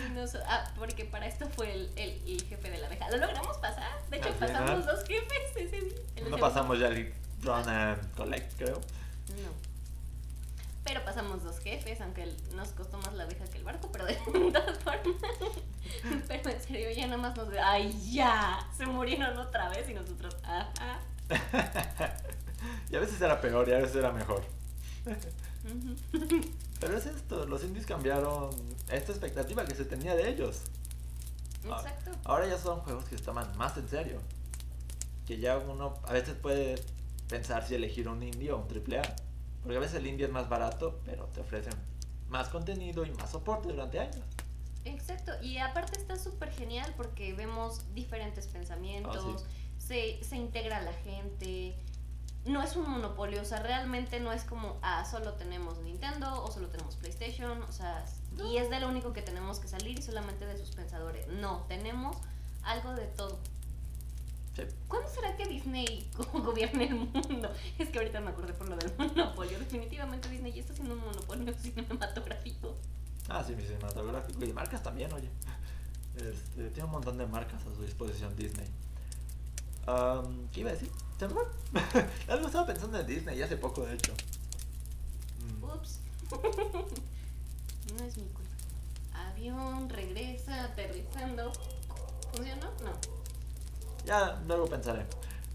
Y nos- ah, porque para esto fue el, el- el jefe de la abeja. ¿Lo logramos pasar? De hecho, pasamos dos jefes ese día. No pasamos ya el Run and Collect, creo. No. Pero pasamos dos jefes, aunque nos costó más la abeja que el barco, pero de todas formas. Pero en serio, ya nada más nos... ¡Ay, ya! Se murieron otra vez y nosotros... ¡Ajá! y a veces era peor y a veces era mejor. Pero es esto, los indies cambiaron esta expectativa que se tenía de ellos. Ah, Exacto. Ahora ya son juegos que se toman más en serio. Que ya uno a veces puede pensar si elegir un indie o un triple A. Porque a veces el indie es más barato, pero te ofrecen más contenido y más soporte durante años. Exacto. Y aparte está súper genial porque vemos diferentes pensamientos, Ah, se, se integra la gente. No es un monopolio, o sea, realmente no es como, ah, solo tenemos Nintendo o solo tenemos PlayStation, o sea, y es de lo único que tenemos que salir y solamente de sus pensadores. No, tenemos algo de todo. Sí. ¿Cuándo será que Disney go- gobierne el mundo? Es que ahorita me acordé por lo del monopolio. Definitivamente Disney ya está haciendo un monopolio cinematográfico. Ah, sí, mi cinematográfico. Y marcas también, oye. Este, tiene un montón de marcas a su disposición Disney. Am, ¿Qué iba a decir? Se me. Algo estaba pensando en Disney hace poco, de hecho. Mm, Ups. no es mi culpa. Avión, regresa, aterrizando. ¿Funcionó? No. Ya, luego pensaré.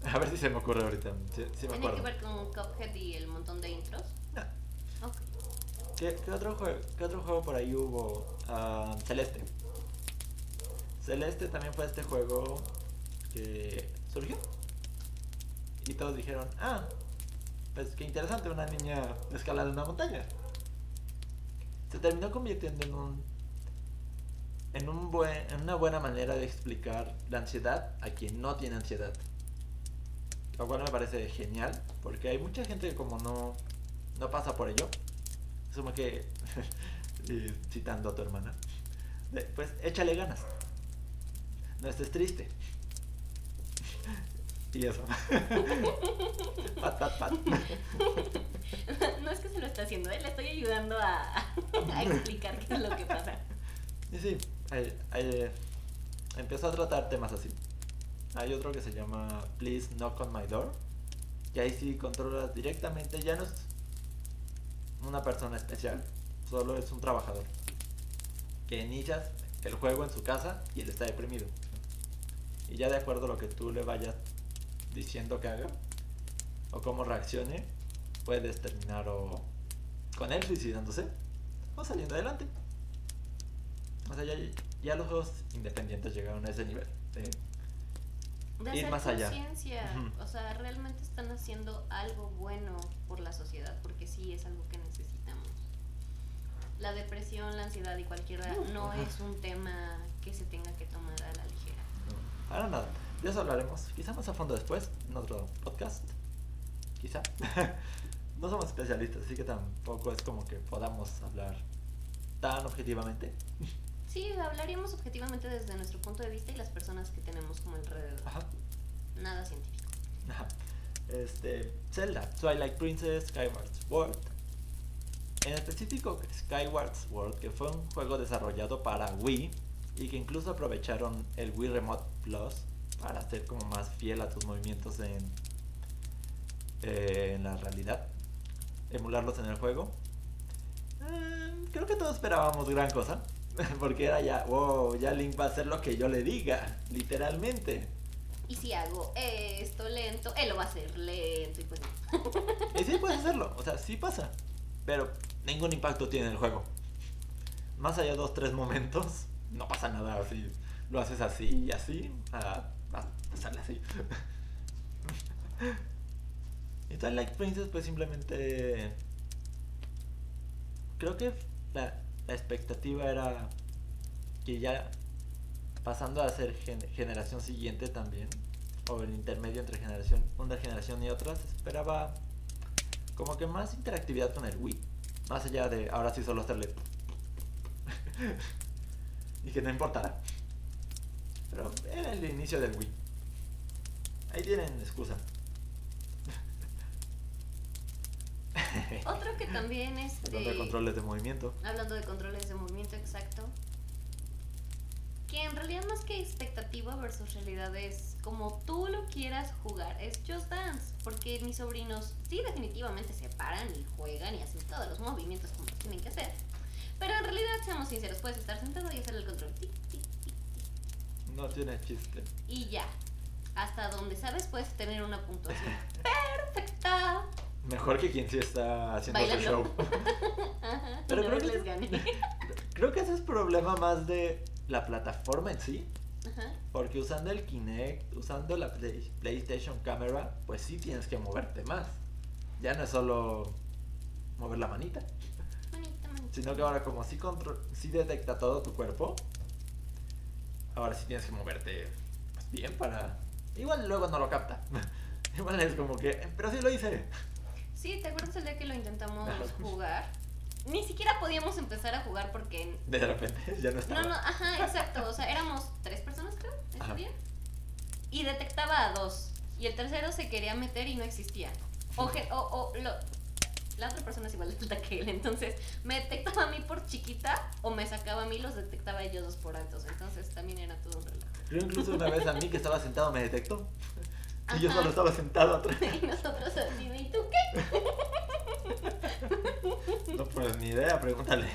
A ver si se me ocurre ahorita. Sí, sí me ¿Tiene que ver con Cuphead y el montón de intros? Ah, Ok. ¿Qué, qué otro juego, ¿Qué otro juego por ahí hubo? Ah, Celeste. Celeste también fue este juego que surgió. Y todos dijeron, ah, pues qué interesante, una niña escalando una montaña. Se terminó convirtiendo en un en un buen, en una buena manera de explicar la ansiedad a quien no tiene ansiedad. Lo cual me parece genial, porque hay mucha gente que como no, no pasa por ello, es como que, citando a tu hermana, pues échale ganas. No estés triste. Y eso. pat, pat, pat. no es que se lo está haciendo, ¿eh? le estoy ayudando a, a explicar qué es lo que pasa. Y sí, ahí- ahí, empezó a tratar temas así. Hay otro que se llama Please Knock on My Door. Que ahí sí controlas directamente, ya no es una persona especial, solo es un trabajador. Que inicias el juego en su casa y él está deprimido. Y ya de acuerdo a lo que tú le vayas diciendo que haga o cómo reaccione, puedes terminar o con él suicidándose o saliendo adelante. O sea, ya, ya los juegos independientes llegaron a ese nivel. de- De Ir más allá. o sea, realmente están haciendo algo bueno por la sociedad, porque sí es algo que necesitamos. La depresión, la ansiedad y cualquiera no Ajá. es un tema que se tenga que tomar a la ligera. Ahora nada, de eso hablaremos, quizá más a fondo después, en otro podcast. Quizá. no somos especialistas, así que tampoco es como que podamos hablar tan objetivamente. Sí, hablaríamos objetivamente desde nuestro punto de vista y las personas que tenemos como alrededor. Ajá. Nada científico. Ajá. Este, Zelda, Twilight Princess, Skyward Sword. En específico, Skyward Sword, que fue un juego desarrollado para Wii y que incluso aprovecharon el Wii Remote Plus para hacer como más fiel a tus movimientos en, eh, en la realidad, emularlos en el juego. Eh, creo que todos esperábamos gran cosa, porque era ya, wow, ya Link va a hacer lo que yo le diga, literalmente. Y si hago esto lento, él lo va a hacer lento y pues Y sí puedes hacerlo, o sea, sí pasa, pero ningún impacto tiene el juego. Más allá de dos, tres momentos, no pasa nada así. Lo haces así y así, a, sale así. y Twilight Princess pues simplemente... Creo que la, expectativa era que ya pasando a ser generación siguiente también, o el intermedio entre generación, una generación y otra, se esperaba como que más interactividad con el Wii. Más allá de ahora sí solo hacerle. y que no importara. Pero era el inicio del Wii. Ahí tienen excusa. Otro que también es. Hablando de controles de movimiento. Hablando de controles de movimiento, exacto. Que en realidad más que expectativa versus realidad es como tú lo quieras jugar. Es Just Dance. Porque mis sobrinos sí definitivamente se paran y juegan y hacen todos los movimientos como tienen que hacer. Pero en realidad, seamos sinceros, puedes estar sentado y hacer el control. No tiene chiste. Y ya. Hasta donde sabes puedes tener una puntuación perfecta. Mejor que quien sí está haciendo su show. Pero creo que, creo que ese es problema más de la plataforma en sí. Porque usando el Kinect, usando la PlayStation Camera, pues sí tienes que moverte más. Ya no es solo mover la manita. Sino que ahora como sí, sí detecta todo tu cuerpo, ahora sí tienes que moverte pues, bien para... Igual luego no lo capta. Igual es como que, pero sí lo hice. Sí, ¿te acuerdas el día que lo intentamos jugar? Ni siquiera podíamos empezar a jugar porque... De repente, ya no estaba. No, no, ajá, exacto. O sea, éramos tres personas, creo, ¿está bien? Y detectaba a dos. Y el tercero se quería meter y no existía. O, o, o lo, la otra persona es igual de que él. Entonces, me detectaba a mí por chiquita o me sacaba a mí, los detectaba ellos dos por altos. Entonces, también era todo un relajo. Creo incluso una vez a mí que estaba sentado me detectó. Y yo solo estaba sentado atrás. Y nosotros así, ¿y tú qué? No, pues ni idea, pregúntale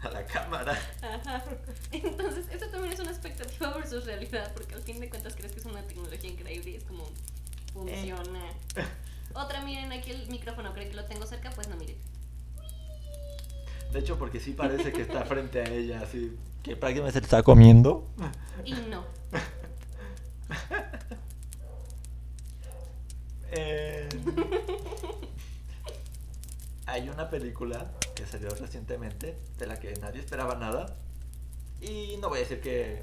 a la cámara. Ajá. Entonces, eso también es una expectativa versus realidad, porque al fin de cuentas crees que es una tecnología increíble y es como funciona. Eh. Otra, miren aquí el micrófono, creo que lo tengo cerca, pues no miren. De hecho, porque sí parece que está frente a ella, así que prácticamente se está comiendo. Y no. Eh, hay una película que salió recientemente de la que nadie esperaba nada. Y no voy a decir que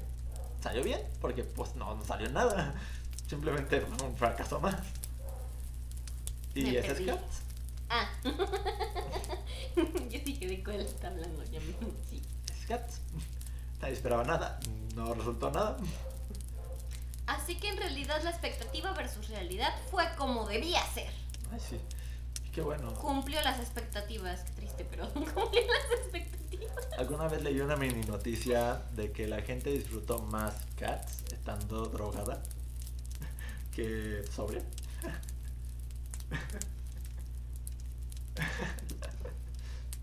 salió bien, porque pues no, no salió nada. Simplemente fue un fracaso más. ¿Y ese es Cats? Ah. Yo dije de cuál está hablando ya Sí. Es Cats. Nadie esperaba nada. No resultó nada. Así que en realidad la expectativa versus realidad fue como debía ser. Ay, sí. Qué bueno. Cumplió las expectativas. Qué triste, pero cumplió las expectativas. Alguna vez leí una mini noticia de que la gente disfrutó más Cats estando drogada que sobria.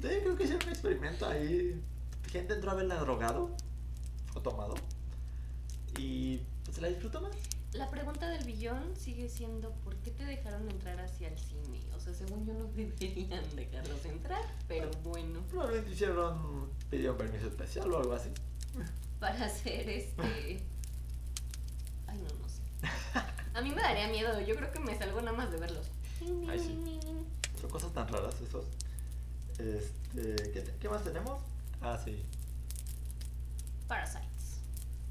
Sí, creo que hicieron un experimento ahí. Gente entró a verla drogado o tomado y pues se la disfrutó más. La pregunta del billón sigue siendo ¿por qué te dejaron entrar hacia el cine? O sea, según yo no deberían dejarlos entrar, pero bueno. Probablemente hicieron, pidieron permiso especial o algo así. Para hacer este... Ay, no, no sé. A mí me daría miedo, yo creo que me salgo nada más de verlos. Ay, sí. Son cosas tan raras esos. Este, ¿qué, ¿Qué más tenemos? Ah, sí. Parasites.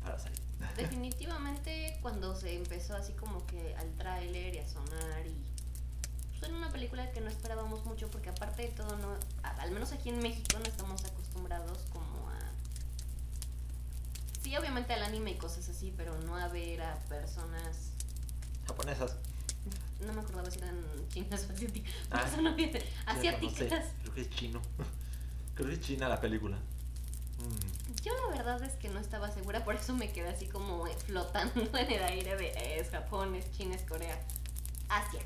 Parasites. Definitivamente cuando se empezó así como que al tráiler y a sonar y fue una película que no esperábamos mucho porque aparte de todo no al menos aquí en México no estamos acostumbrados como a sí obviamente al anime y cosas así pero no a ver a personas japonesas No me acordaba si eran chinas o asiáticas. Ah, no sé, Asiáticas. creo que es chino. Creo que es china la película. Yo la verdad es que no estaba segura, por eso me quedé así como flotando en el aire de eh, es Japón, es China, es Corea, Asia.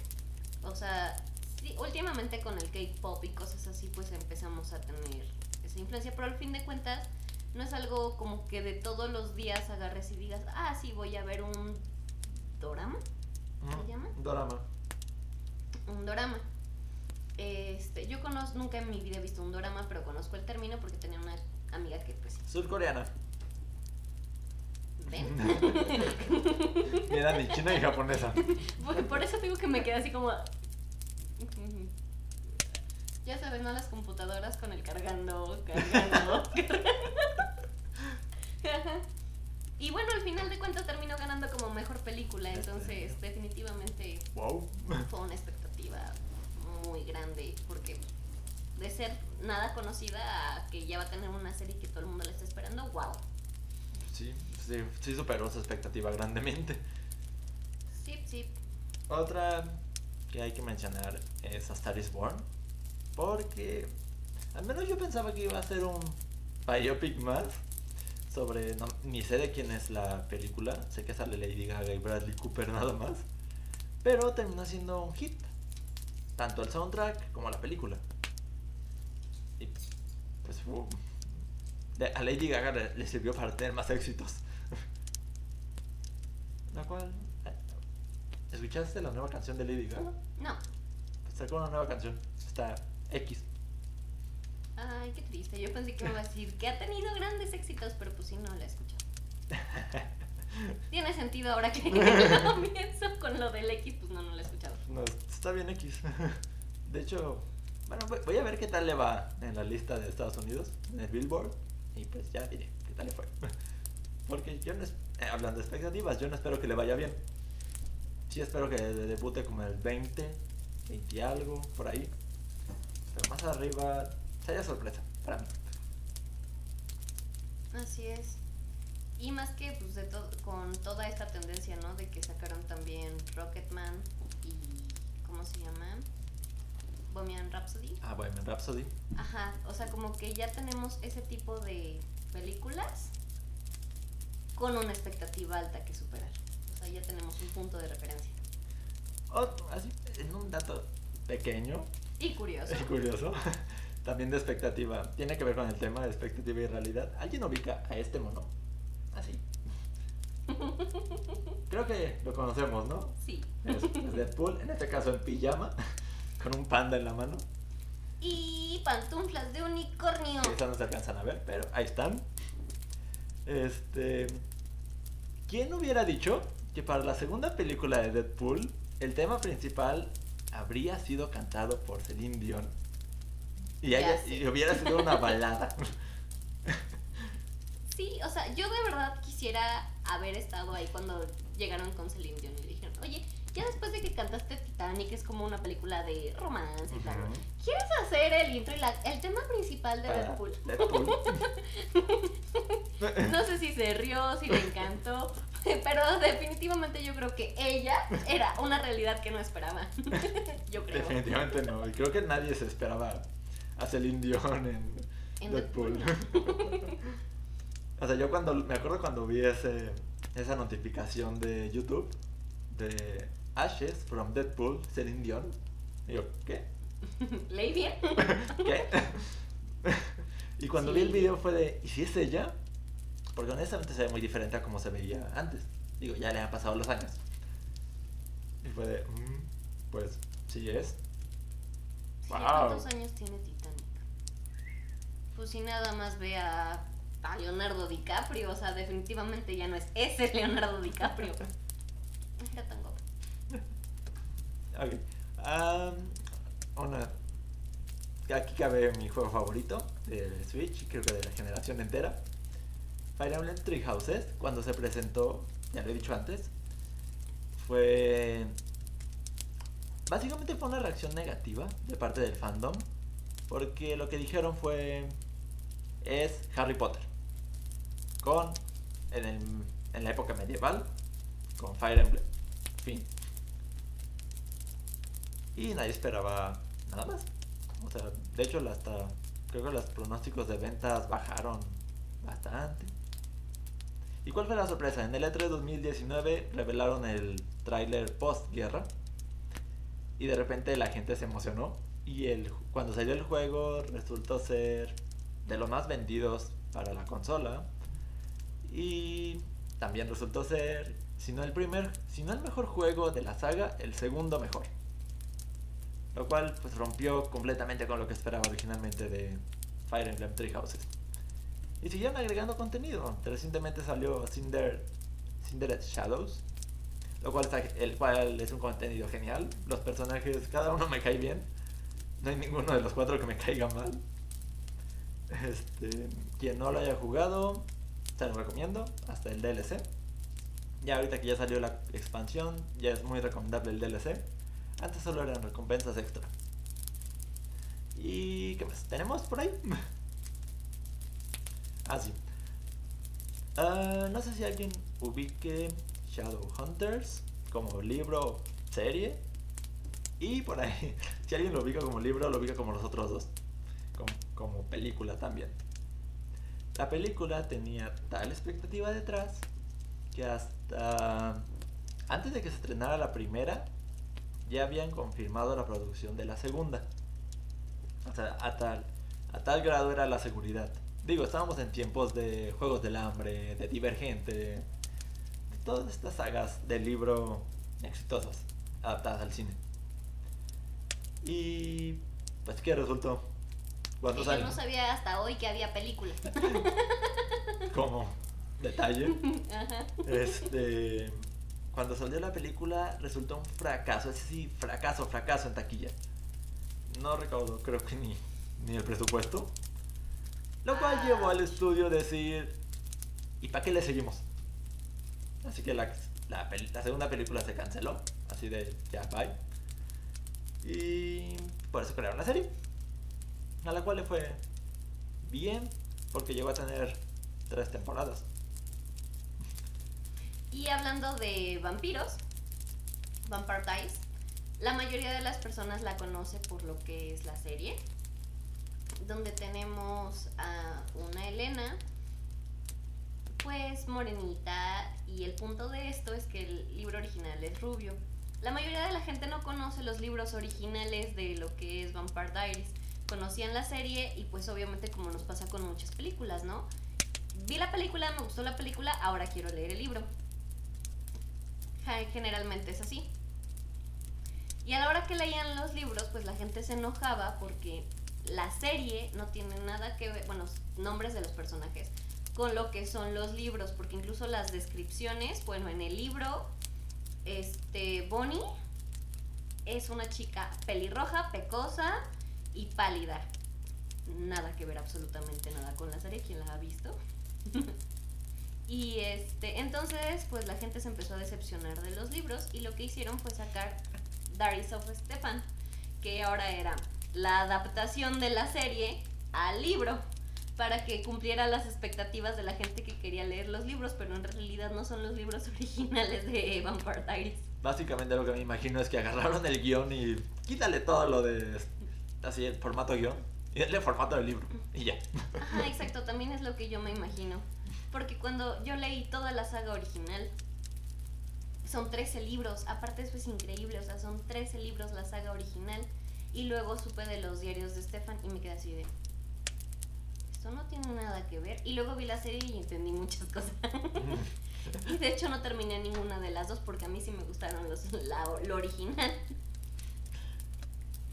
O sea, sí, últimamente con el K-pop y cosas así, pues empezamos a tener esa influencia, pero al fin de cuentas no es algo como que de todos los días agarres y digas, ah, sí, voy a ver un dorama, Mm, llama? Dorama. un dorama. Este, yo conozco, nunca en mi vida he visto un dorama, pero conozco el término porque tenía una amiga que pues Surcoreana. ven. Mira, ni china ni japonesa. Por, por eso digo que me quedé así como. Ya sabes, ¿no? Las computadoras con el cargando, cargando, cargando. Y bueno, al final de cuentas terminó ganando como mejor película, entonces definitivamente Wow. fue una expectativa muy grande, porque de ser nada conocida a que ya va a tener una serie que todo el mundo la está esperando, wow. Sí, sí, sí superó su expectativa grandemente. Sí, sí. Otra que hay que mencionar es A Star is Born. Porque al menos yo pensaba que iba a ser un biopic más. Sobre. no- ni sé de quién es la película. Sé que sale Lady Gaga y Bradley Cooper nada más. Pero terminó siendo un hit. Tanto el soundtrack como la película. Pues a Lady Gaga le, le sirvió para tener más éxitos. La cual. eh, ¿Escuchaste la nueva canción de Lady Gaga? No. Sacó una nueva canción. Está X. Ay, qué triste. Yo pensé que iba a decir que ha tenido grandes éxitos, pero pues sí, no la he escuchado. Tiene sentido ahora que lo pienso con lo del X, pues no, no la he escuchado. No, está bien X. De hecho, bueno, voy- a ver qué tal le va en la lista de Estados Unidos, en el Billboard. Y pues ya diré qué tal le fue. Porque yo no, es- eh, hablando de expectativas, yo no espero que le vaya bien. Sí espero que de- debute como el 20, 20 y algo, por ahí. Pero más arriba, sería sorpresa para mí. Así es. Y más que pues de todo con toda esta tendencia, ¿no? De que sacaron también Rocketman y ¿cómo se llama? Bohemian Rhapsody. Ah, Bohemian Rhapsody. Ajá, o sea, como que ya tenemos ese tipo de películas con una expectativa alta que superar. O sea, ya tenemos un punto de referencia. Otro, así, en un dato pequeño, Y curioso. Es curioso. También de expectativa. Tiene que ver con el tema de expectativa y realidad. ¿Alguien ubica a este mono? Así. Creo que lo conocemos, ¿no? Sí. Es, es Deadpool, en este caso en pijama, con un panda en la mano. Y pantuflas de unicornio. Quizás no se alcanzan a ver, pero ahí están. Este. ¿Quién hubiera dicho que para la segunda película de Deadpool el tema principal habría sido cantado por Celine Dion? Y, y hubiera sido una balada. Sí, o sea, yo de verdad quisiera haber estado ahí cuando llegaron con Celine Dion y dijeron, oye, ya después de que cantaste Titanic, es como una película de romance y tal. ¿quieres hacer el intro y la- el tema principal de Deadpool? Deadpool. No sé si se rió, si le encantó, pero definitivamente yo creo que ella era una realidad que no esperaba. Yo creo. Definitivamente no. Y creo que nadie se esperaba a Celine Dion en, En Deadpool. Deadpool. o sea, yo cuando me acuerdo cuando vi ese, esa notificación de YouTube de Ashes from Deadpool, Celine Dion. Y yo, ¿qué? ¿Leí bien? ¿Qué? y cuando vi el Sí. video fue de, ¿y si es ella? Porque honestamente se ve muy diferente a como se veía antes. Digo, ya le han pasado los años. Y fue de, "Mm, pues, sí es. Sí, Wow. ¿Cuántos años tiene Titanic? Pues si nada más ve a, a Leonardo DiCaprio, o sea, definitivamente ya no es ese Leonardo DiCaprio. No Era tan. Ok. Am, una. Aquí cabe mi juego favorito de Switch, creo que de la generación entera. Fire Emblem Three Houses, cuando se presentó, ya lo he dicho antes, fue. Básicamente fue una reacción negativa de parte del fandom, porque lo que dijeron fue. Es Harry Potter. Con. En, el- en la época medieval, con Fire Emblem. Fin. Y nadie esperaba nada más. O sea, de hecho, hasta creo que los pronósticos de ventas bajaron bastante. ¿Y cuál fue la sorpresa? En el E3 2019 revelaron el tráiler post-guerra. Y de repente la gente se emocionó. Y el, cuando salió el juego resultó ser de los más vendidos para la consola. Y también resultó ser, si no el primer, si no el mejor juego de la saga, el segundo mejor. Lo cual pues rompió completamente con lo que esperaba originalmente de Fire Emblem Three Houses. Y siguieron agregando contenido. Recientemente salió Cinder, Shadows, lo cual, el cual es un contenido genial. Los personajes, cada uno me cae bien. No hay ninguno de los cuatro que me caiga mal. Este, quien no lo haya jugado, se lo recomiendo. Hasta el DLC. Ya ahorita que ya salió la expansión, ya es muy recomendable el DLC. Antes solo eran recompensas extra. ¿Y qué más? ¿Tenemos por ahí? ah, sí. Ah, no sé si alguien ubique Shadowhunters como libro, serie. Y por ahí, si alguien lo ubica como libro, lo ubica como los otros dos. Como película también. La película tenía tal expectativa detrás que hasta antes de que se estrenara la primera, ya habían confirmado la producción de la segunda. O sea, a tal, a tal grado era la seguridad. Digo, estábamos en tiempos de Juegos del Hambre, de Divergente, de todas estas sagas de libro exitosas adaptadas al cine. Y pues ¿qué resultó? ¿Cuántos Yo no sabía hasta hoy que había película. Como detalle. Este cuando salió la película resultó un fracaso, es sí, fracaso, fracaso en taquilla. No recaudó, creo que ni, ni el presupuesto. Lo cual llevó al estudio a decir, ¿y para qué le seguimos? Así que la, la, la, segunda película se canceló, así de ya, bye. Y por eso crearon la serie, a la cual le fue bien, porque llegó a tener tres temporadas. Y hablando de vampiros, Vampire Diaries, la mayoría de las personas la conoce por lo que es la serie, donde tenemos a una Elena, pues morenita, y el punto de esto es que el libro original es rubio. La mayoría de la gente no conoce los libros originales de lo que es Vampire Diaries. Conocían la serie y pues obviamente como nos pasa con muchas películas, ¿no? Vi la película, me gustó la película, ahora quiero leer el libro generalmente es así. Y a la hora que leían los libros, pues la gente se enojaba porque la serie no tiene nada que ver, bueno, nombres de los personajes, con lo que son los libros, porque incluso las descripciones, bueno, en el libro, este, Bonnie es una chica pelirroja, pecosa y pálida. Nada que ver absolutamente nada con la serie, ¿quién la ha visto? Y este, entonces, pues la gente se empezó a decepcionar de los libros y lo que hicieron fue sacar Diaries of Stefan, que ahora era la adaptación de la serie al libro para que cumpliera las expectativas de la gente que quería leer los libros, pero en realidad no son los libros originales de Vampire Diaries. Básicamente lo que me imagino es que agarraron el guion y quítale todo lo de así el formato guion y el formato del libro y ya. Ajá, exacto, también es lo que yo me imagino. Porque cuando yo leí toda la saga original, son 13 libros, aparte eso es increíble, o sea, son 13 libros la saga original. Y luego supe de los diarios de Stefan y me quedé así de... Esto no tiene nada que ver. Y luego vi la serie y entendí muchas cosas. y de hecho no terminé ninguna de las dos porque a mí sí me gustaron los, la, lo original.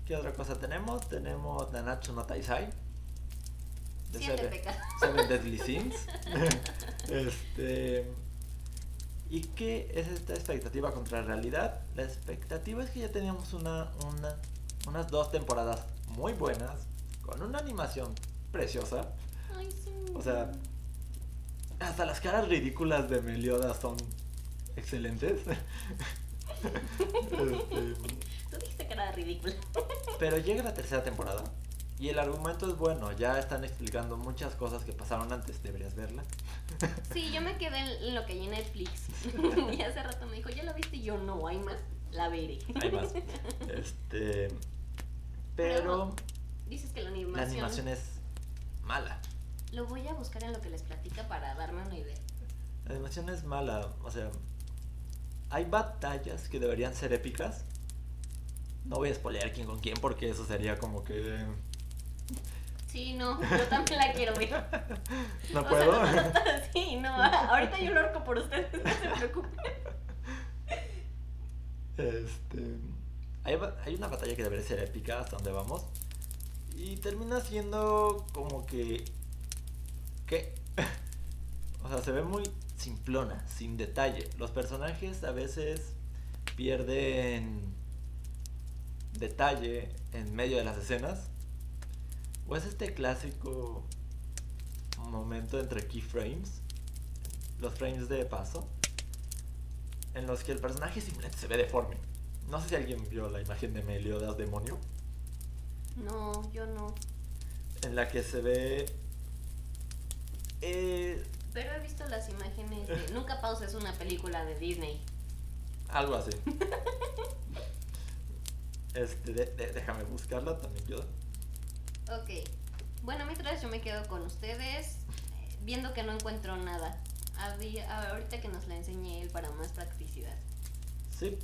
¿Qué otra cosa tenemos? Tenemos Nanatsu no Taisai de Siete pecados. Seven Deadly Sins. este, ¿Y qué es esta expectativa contra la realidad? La expectativa es que ya teníamos una, una, unas dos temporadas muy buenas, con una animación preciosa. Ay, sí. O sea, hasta las caras ridículas de Meliodas son excelentes. este, Tú dijiste cara ridícula. pero llega la tercera temporada y el argumento es bueno, ya están explicando muchas cosas que pasaron antes, deberías verla. Sí, yo me quedé en lo que hay en Netflix. y hace rato me dijo, ¿ya lo viste? Y yo, no, hay más. La veré. Hay más. Este. Pero. dices que la animación. La animación es mala. Lo voy a buscar en lo que les platica para darme una idea. La animación es mala. O sea, hay batallas que deberían ser épicas. No voy a spoilear quién con quién porque eso sería como que. Sí, no, yo también la quiero ver. ¿No puedo? sí, no, ahorita yo lo orco por ustedes, no se preocupen. Este. Hay, hay una batalla que debería ser épica hasta donde vamos. Y termina siendo como que. ¿Qué? o sea, se ve muy simplona, sin detalle. Los personajes a veces pierden detalle en medio de las escenas. O es este clásico momento entre keyframes, los frames de paso, en los que el personaje simplemente se ve deforme. No sé si alguien vio la imagen de Meliodas demonio. No, yo no. En la que se ve eh, pero he visto las imágenes de Nunca pauses una película de Disney. Algo así. este, déjame buscarla también yo. Ok. Bueno, mientras yo me quedo con ustedes, viendo que no encuentro nada. ahorita que nos la enseñé él para más practicidad. Sí.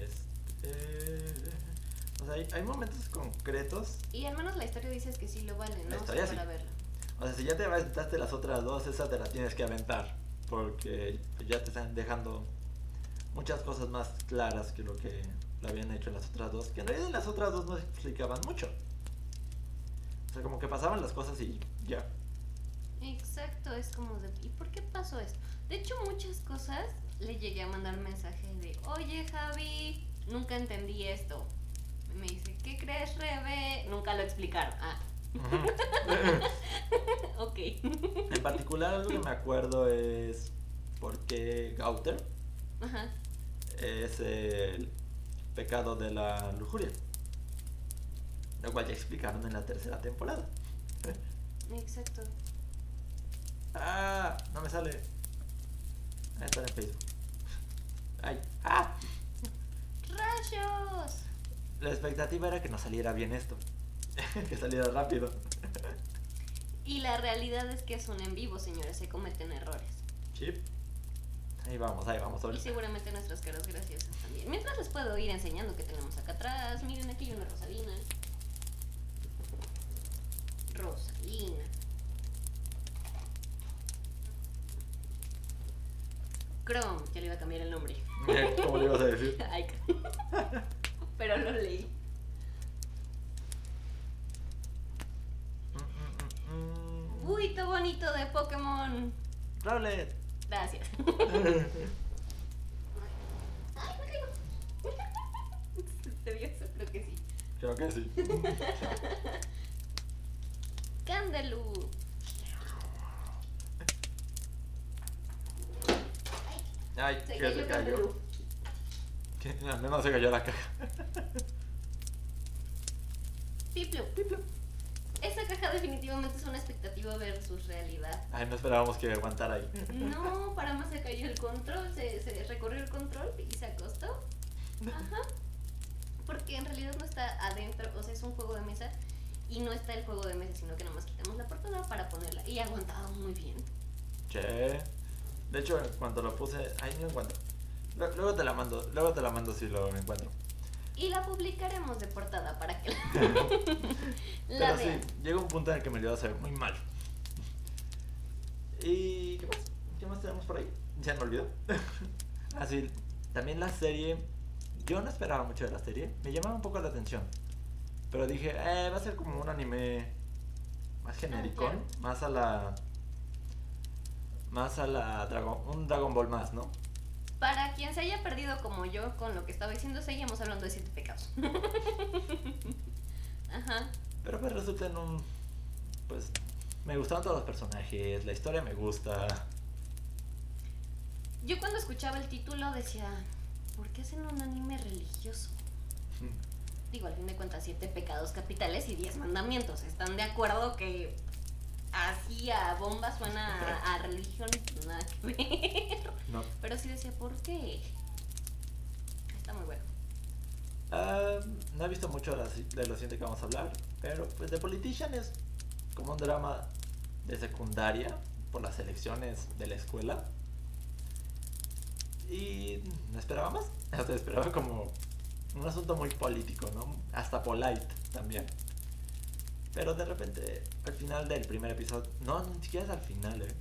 Este, o sea, hay, momentos concretos. Y al menos la historia dices que sí lo vale, ¿no? La historia sí. verla. O sea, si ya te aventaste las otras dos, esa te la tienes que aventar. Porque ya te están dejando muchas cosas más claras que lo que lo habían hecho en las otras dos. Que en realidad las otras dos no explicaban mucho. O sea, como que pasaban las cosas y ya. Exacto, es como de, ¿y por qué pasó esto? De hecho, muchas cosas le llegué a mandar mensaje de, oye Javi, nunca entendí esto. Me dice, ¿qué crees, Rebe? Nunca lo explicaron. Ah, ok. En particular, algo que me acuerdo es por qué Gauter es el pecado de la lujuria. Lo cual ya explicaron en la tercera temporada. Exacto. Ah, no me sale. Ahí está en Facebook. Ay, ah. ¡Rayos! La expectativa era que no saliera bien esto. que saliera rápido. Y la realidad es que es un en vivo, señores, se cometen errores. Chip. Ahí vamos, ahí vamos. Y seguramente nuestras caras graciosas también. Mientras les puedo ir enseñando que tenemos acá atrás. Miren, aquí hay una Rosalina. Rosalina. Chrome, ya le iba a cambiar el nombre. ¿Cómo le ibas a decir? Pero lo leí. Buito bonito de Pokémon. Rowlet. Gracias. Ay, me. Creo que sí. Creo que sí. Candelu. Ay, se que cayó se cayó. Al menos se cayó la caja. Piplu. Piplu. Esa caja definitivamente es una expectativa versus realidad. Ay, no esperábamos que aguantara ahí. No, para más se cayó el control, se, se recorrió el control y se acostó. Ajá. Porque en realidad no está adentro, o sea, es un juego de mesa y no está el juego de mesa, sino que nomás quitamos la portada para ponerla. Y ha aguantado muy bien. Che. De hecho, cuando lo puse, ahí no encuentro. Luego te la mando, luego te la mando si lo encuentro. Y la publicaremos de portada para que la, la Pero sí, llega un punto en el que me iba a hacer muy mal. ¿Y qué más? ¿Qué más tenemos por ahí? Ya me olvidó. Así, también la serie. Yo no esperaba mucho de la serie. Me llamaba un poco la atención. Pero dije, eh, va a ser como un anime más genérico. Más a la. Más a la. Dragon, un Dragon Ball más, ¿no? Para quien se haya perdido como yo con lo que estaba diciendo, seguimos hablando de siete pecados. Ajá. Pero pues resulta en un. Pues. Me gustaron todos los personajes, la historia me gusta. Yo cuando escuchaba el título decía, ¿por qué hacen un anime religioso? Digo, al fin de cuentas, siete pecados capitales y diez mandamientos. ¿Están de acuerdo que así a bomba suena a, religión y nada que ver. No. Pero sí decía, ¿por qué? Ah, no he visto mucho de, de lo siguiente que vamos a hablar, pero pues The Politician es como un drama de secundaria por las elecciones de la escuela. Y no esperaba más. Hasta esperaba como un asunto muy político, ¿no? Hasta polite también. Pero de repente, al final del primer episodio, no, ni siquiera es al final, ¿eh?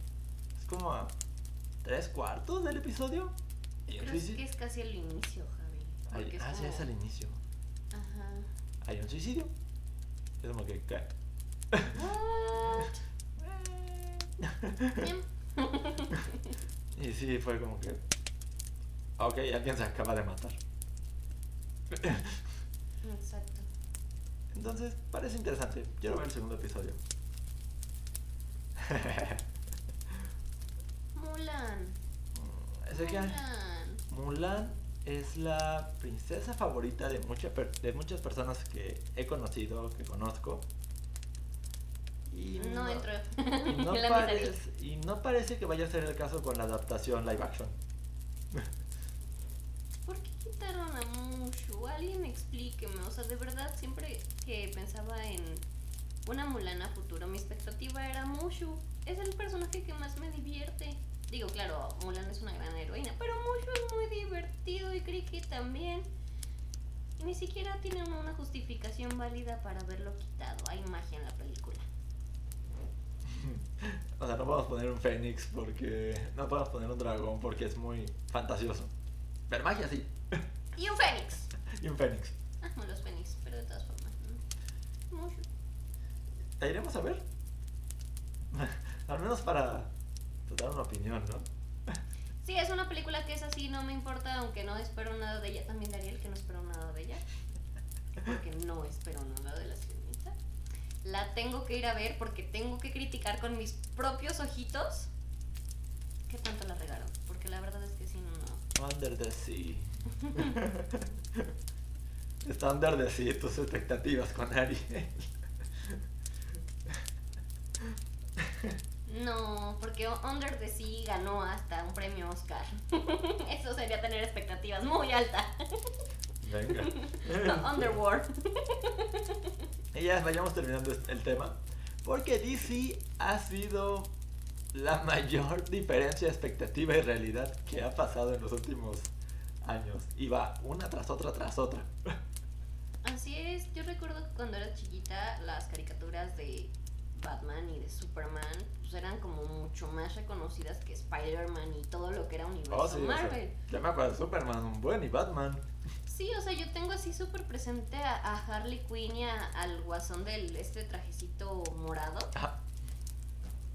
Es como a tres cuartos del episodio. Creo que es casi el inicio, Javi. ah, sí, es al inicio. Ajá. Hay un suicidio. Es como que... y sí, fue como que... Ok, alguien se acaba de matar. Exacto. Entonces, parece interesante. Quiero ver el segundo episodio. Mulan. ¿Ese Mulan. Mulan es la princesa favorita de, de muchas personas que he conocido, que conozco. Y no, entro. Y no, parece, que vaya a ser el caso con la adaptación live action. ¿Por qué quitaron a Mushu? Alguien explíqueme. O sea, de verdad, siempre que pensaba en una Mulana futuro, mi expectativa era Mushu. Es el personaje que más me divierte. Digo, claro, Mulan es una gran heroína, pero Mushu es muy divertido y Kriki también. Y ni siquiera tienen una justificación válida para haberlo quitado. Hay magia en la película. O sea, no podemos poner un fénix porque. No podemos poner un dragón porque es muy fantasioso. Pero magia sí. Y un fénix. Y un fénix. Amo los fénix, pero de todas formas. ¿La iremos a ver? Al menos para dar una opinión, ¿no? Sí, es una película que es así, no me importa, aunque no espero nada de ella. También Dariel, que no espero nada de ella. Porque no espero nada de la sirenita. La tengo que ir a ver porque tengo que criticar con mis propios ojitos qué tanto la regaron. Porque la verdad es que sí, no. Under the Sea. Está Under the Sea tus expectativas con Ariel. No, porque Under the Sea ganó hasta un premio Oscar. Eso sería tener expectativas muy altas. Venga. Underworld. Y ya vayamos terminando el tema. Porque DC ha sido la mayor diferencia de expectativa y realidad que ha pasado en los últimos años. Y va una tras otra tras otra. Así es, yo recuerdo que cuando era chiquita las caricaturas de Batman y de Superman pues eran como mucho más reconocidas que Spider-Man y todo lo que era universo oh, Marvel. ya me acuerdo de Superman, un buen y Batman. Sí, o sea, yo tengo así súper presente a, Harley Quinn y al guasón del este trajecito morado.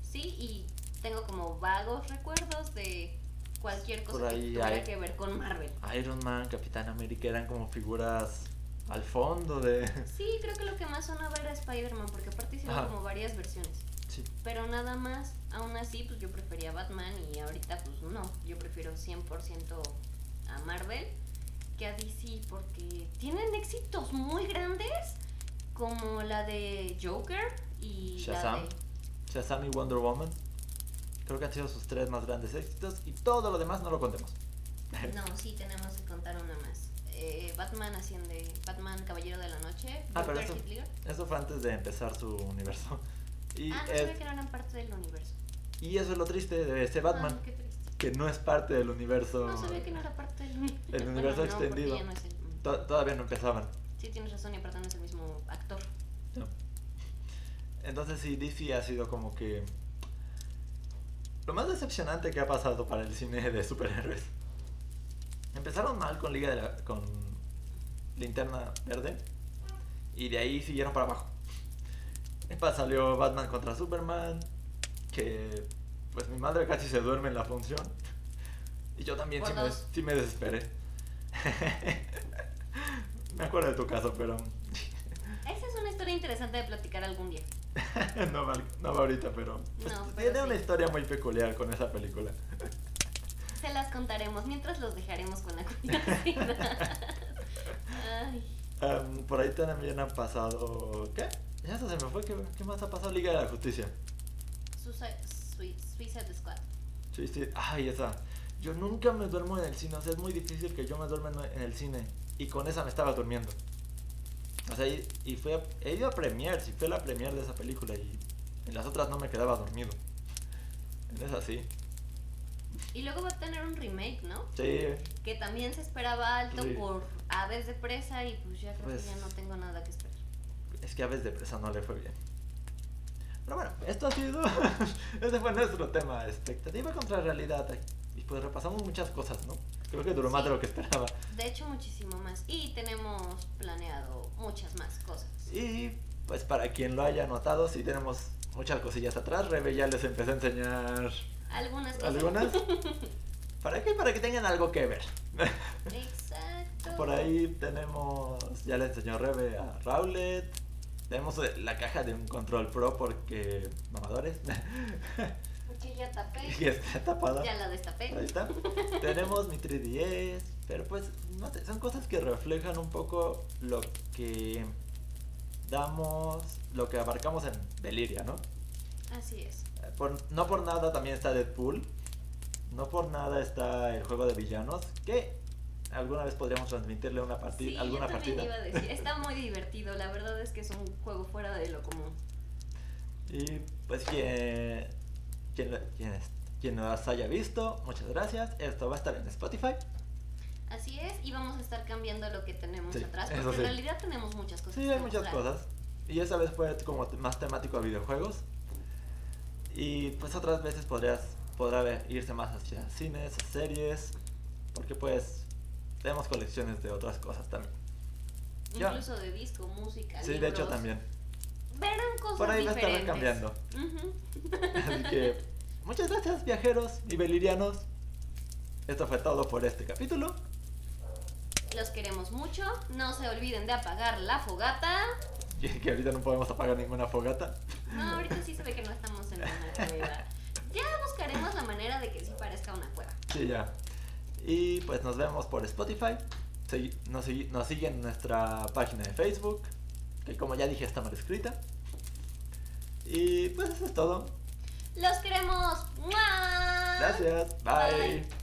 Sí, y tengo como vagos recuerdos de cualquier cosa que tuviera que ver con Marvel. Iron Man, Capitán América eran como figuras al fondo de... Sí, creo que lo que más sonaba era Spider-Man, porque aparte hicieron como varias versiones. Sí. Pero nada más, aún así, pues yo prefería Batman y ahorita pues no, yo prefiero 100% a Marvel que a DC porque tienen éxitos muy grandes como la de Joker y Shazam. la de... Shazam y Wonder Woman. Creo que han sido sus tres más grandes éxitos y todo lo demás no lo contemos. No, sí, tenemos que contar una más. Eh, Batman asciende, Batman Caballero de la Noche, ah, pero eso, eso, fue antes de empezar su universo. Y ah, no sabía que no eran parte del universo. Y eso es lo triste de este Batman. Ah, que no es parte del universo. No sabía que no era parte del universo. El universo extendido. Todavía no empezaban. Sí, tienes razón, y aparte no es el mismo actor. No. Entonces sí, DC ha sido como que lo más decepcionante que ha pasado para el cine de superhéroes. Empezaron mal con Liga de la, con Linterna Verde y de ahí siguieron para abajo. Después salió Batman contra Superman, que pues mi madre casi se duerme en la función. Y yo también sí me, sí me, desesperé. me acuerdo de tu caso, pero... Esa es una historia interesante de platicar algún día. no, no ahorita, pero, pues, tiene una historia muy peculiar con esa película. Se las contaremos, mientras los dejaremos con la curiosidad. por ahí también ha pasado. ¿Qué? Ya se me fue. ¿Qué, más ha pasado? Liga de la Justicia. Suicide Squad. Suicide. Ay, esa. Yo nunca me duermo en el cine. O sea, es muy difícil que yo me duerma en el cine. y con esa me estaba durmiendo. O sea, y, y fue, he ido a premiers y fue la premier de esa película y en las otras no me quedaba dormido. En esa sí. Y luego va a tener un remake, ¿no? Sí. Que también se esperaba alto Sí. por Aves de Presa y pues ya creo Pues- que ya no tengo nada que esperar. Es que a veces de presa no le fue bien. Pero bueno, esto ha sido. Ese fue nuestro tema. Expectativa contra realidad. Y pues repasamos muchas cosas, ¿no? Creo que duró más de Sí. lo que esperaba. De hecho, muchísimo más. Y tenemos planeado muchas más cosas. Y pues para quien lo haya notado, sí tenemos muchas cosillas atrás. Rebe ya les empecé a enseñar Algunas cosas. algunas. ¿Para qué? Para que tengan algo que ver. Exacto. Por ahí tenemos, ya le enseñó Rebe a Rowlet. Tenemos eh, la caja de un control pro porque mamadores. Que ya tapé. y está tapada. Ya la destapé. Ahí está. Tenemos mi 3DS, pero pues no sé, son cosas que reflejan un poco lo que damos, lo que abarcamos en Deliria, ¿no? Así es. Por, no por nada también está Deadpool, no por nada está el juego de villanos, que alguna vez podríamos transmitirle una partida, Sí, alguna yo partida. iba a decir. Está muy divertido. La verdad es que es un juego fuera de lo común. Y pues quien, quien, quien, haya visto, muchas gracias. Esto va a estar en Spotify. Así es. Y vamos a estar cambiando lo que tenemos Sí, atrás. Porque sí. en realidad tenemos muchas cosas. Sí, hay muchas cosas. Y esa vez fue como más temático a videojuegos. Y pues otras veces podrías, podrá ver- irse más hacia cines, series. Porque pues tenemos colecciones de otras cosas también. Incluso de disco, música. Sí, de hecho también. Verán cosas Por ahí va a estar cambiando. Así que muchas gracias viajeros y belirianos. Esto fue todo por este capítulo. Los queremos mucho. No se olviden de apagar la fogata. Que ahorita no podemos apagar ninguna fogata. No, ahorita sí se ve que no estamos en una cueva. Ya buscaremos la manera de que sí parezca una cueva. Sí, ya. Y pues nos vemos por Spotify. Nos, nos siguen en nuestra página de Facebook, que como ya dije está mal escrita. Y pues eso es todo. Los queremos. ¡Mua! Gracias. Bye. Bye.